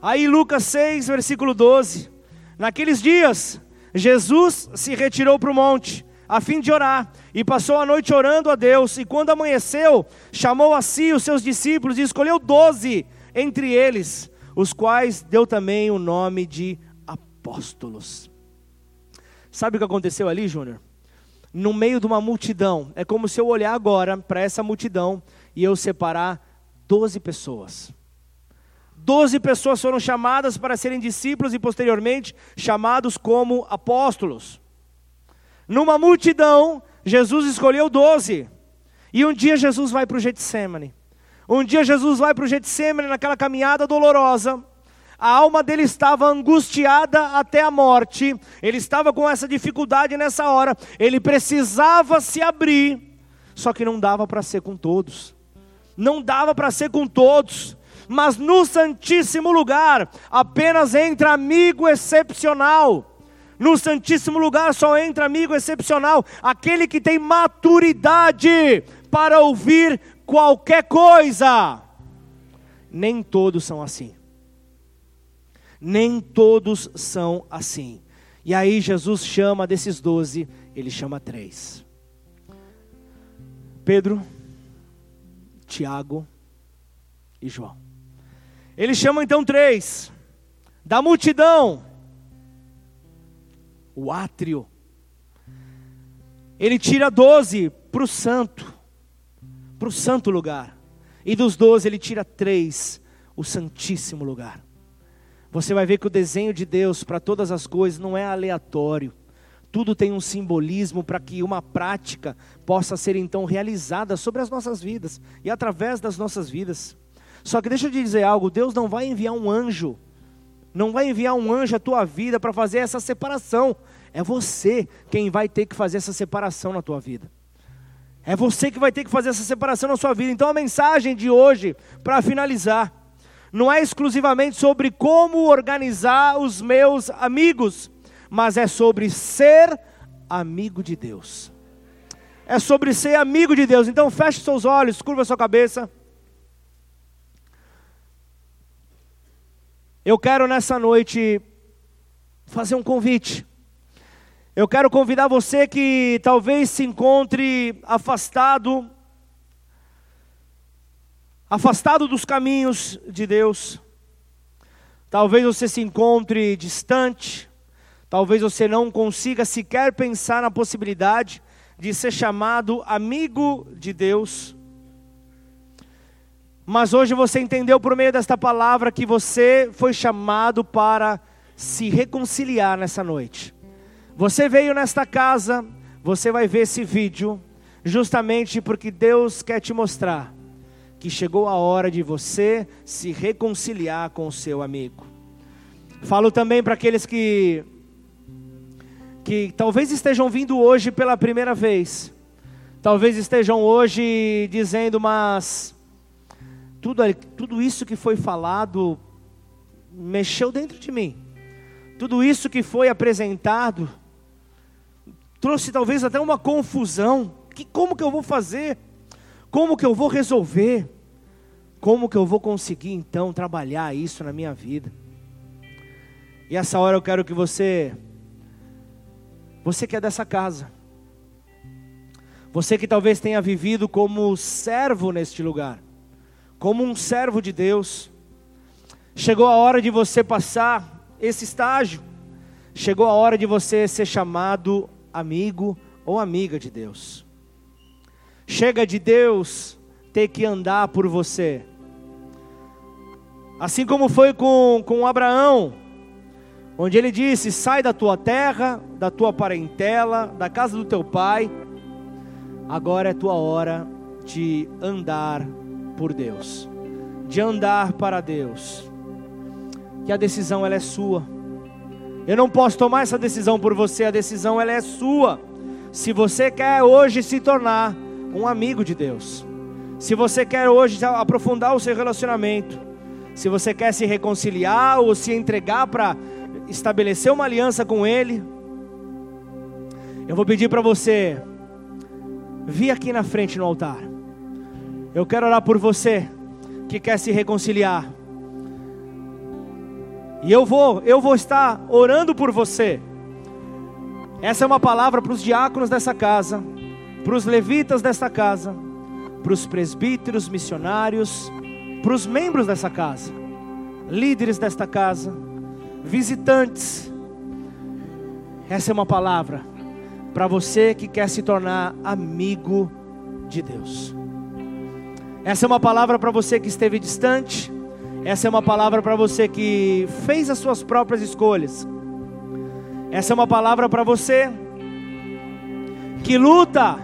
Aí Lucas 6, versículo 12. Naqueles dias, Jesus se retirou para o monte, a fim de orar, e passou a noite orando a Deus, e quando amanheceu, chamou a si os seus discípulos e escolheu doze entre eles, os quais deu também o nome de apóstolos. Sabe o que aconteceu ali, Júnior? No meio de uma multidão, é como se eu olhar agora para essa multidão e eu separar doze pessoas. Doze pessoas foram chamadas para serem discípulos e posteriormente chamados como apóstolos. Numa multidão, Jesus escolheu doze. E um dia Jesus vai para o Getsemane. Um dia Jesus vai para o Getsemane naquela caminhada dolorosa. A alma dele estava angustiada até a morte. Ele estava com essa dificuldade nessa hora. Ele precisava se abrir, só que não dava para ser com todos não dava para ser com todos. mas no Santíssimo Lugar apenas entra amigo excepcional. No Santíssimo Lugar só entra amigo excepcional, aquele que tem maturidade para ouvir qualquer coisa. Nem todos são assim. Nem todos são assim. E aí Jesus chama desses doze, ele chama três: Pedro, Tiago e João. Ele chama então três da multidão o átrio. Ele tira doze para o santo, para o santo lugar. E dos doze ele tira três, o santíssimo lugar. Você vai ver que o desenho de Deus para todas as coisas não é aleatório. Tudo tem um simbolismo para que uma prática possa ser então realizada sobre as nossas vidas e através das nossas vidas. Só que deixa eu te dizer algo: Deus não vai enviar um anjo não vai enviar um anjo à tua vida para fazer essa separação. É você quem vai ter que fazer essa separação na tua vida. É você que vai ter que fazer essa separação na sua vida. Então a mensagem de hoje, para finalizar, não é exclusivamente sobre como organizar os meus amigos, mas é sobre ser amigo de Deus. É sobre ser amigo de Deus. Então feche seus olhos, curva sua cabeça. Eu quero nessa noite fazer um convite. Eu quero convidar você que talvez se encontre afastado, afastado dos caminhos de Deus. Talvez você se encontre distante, talvez você não consiga sequer pensar na possibilidade de ser chamado amigo de Deus. Mas hoje você entendeu por meio desta palavra que você foi chamado para se reconciliar nessa noite. Você veio nesta casa, você vai ver esse vídeo, justamente porque Deus quer te mostrar que chegou a hora de você se reconciliar com o seu amigo. Falo também para aqueles que que talvez estejam vindo hoje pela primeira vez. Talvez estejam hoje dizendo, mas tudo, tudo isso que foi falado mexeu dentro de mim. Tudo isso que foi apresentado trouxe talvez até uma confusão. Que como que eu vou fazer? Como que eu vou resolver? Como que eu vou conseguir então trabalhar isso na minha vida? E essa hora eu quero que você você que é dessa casa, você que talvez tenha vivido como servo neste lugar, como um servo de Deus. Chegou a hora de você passar esse estágio. Chegou a hora de você ser chamado amigo ou amiga de Deus. Chega de Deus ter que andar por você. Assim como foi com, com Abraão, onde ele disse: Sai da tua terra, da tua parentela, da casa do teu pai, agora é tua hora de andar por Deus, de andar para Deus. Que a decisão ela é sua. Eu não posso tomar essa decisão por você, a decisão ela é sua. Se você quer hoje se tornar um amigo de Deus, se você quer hoje aprofundar o seu relacionamento, se você quer se reconciliar ou se entregar para estabelecer uma aliança com Ele, eu vou pedir para você vir aqui na frente no altar. Eu quero orar por você que quer se reconciliar. E eu vou, eu vou estar orando por você. Essa é uma palavra para os diáconos dessa casa, para os levitas dessa casa, para os presbíteros, missionários, para os membros dessa casa, líderes desta casa, visitantes. Essa é uma palavra para você que quer se tornar amigo de Deus. Essa é uma palavra para você que esteve distante. Essa é uma palavra para você que fez as suas próprias escolhas. Essa é uma palavra para você que luta,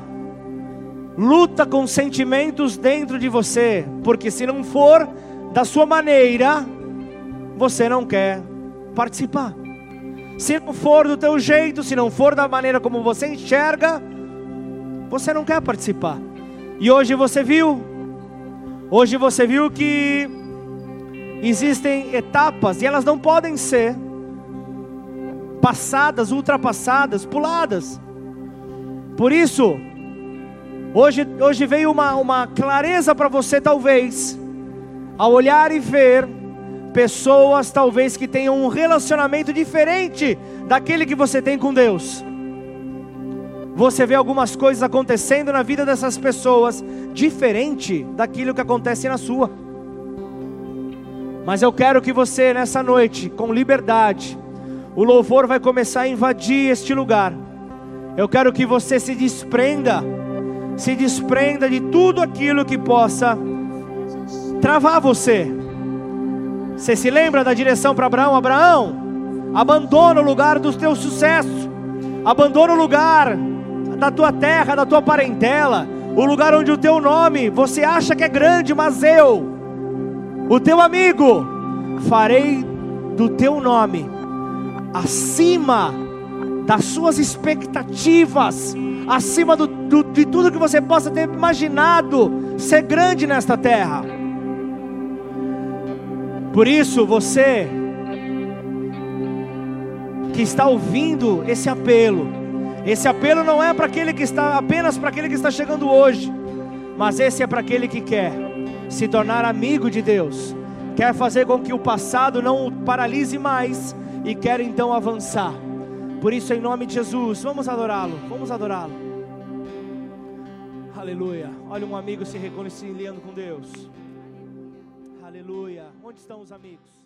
luta com sentimentos dentro de você, porque se não for da sua maneira, você não quer participar. Se não for do teu jeito, se não for da maneira como você enxerga, você não quer participar. E hoje você viu Hoje você viu que existem etapas e elas não podem ser passadas, ultrapassadas, puladas. Por isso, hoje, hoje veio uma, uma clareza para você, talvez, ao olhar e ver pessoas, talvez, que tenham um relacionamento diferente daquele que você tem com Deus. Você vê algumas coisas acontecendo na vida dessas pessoas diferente daquilo que acontece na sua. Mas eu quero que você nessa noite, com liberdade, o louvor vai começar a invadir este lugar. Eu quero que você se desprenda, se desprenda de tudo aquilo que possa travar você. Você se lembra da direção para Abraão? Abraão, abandona o lugar do teu sucesso, abandona o lugar da tua terra, da tua parentela, o lugar onde o teu nome você acha que é grande, mas eu, o teu amigo, farei do teu nome acima das suas expectativas, acima do, do, de tudo que você possa ter imaginado ser grande nesta terra. Por isso, você que está ouvindo esse apelo, esse apelo não é para aquele que está apenas para aquele que está chegando hoje, mas esse é para aquele que quer se tornar amigo de Deus, quer fazer com que o passado não o paralise mais e quer então avançar. Por isso, em nome de Jesus, vamos adorá-lo, vamos adorá-lo. Aleluia. Olha um amigo se reconciliando com Deus. Aleluia. Onde estão os amigos?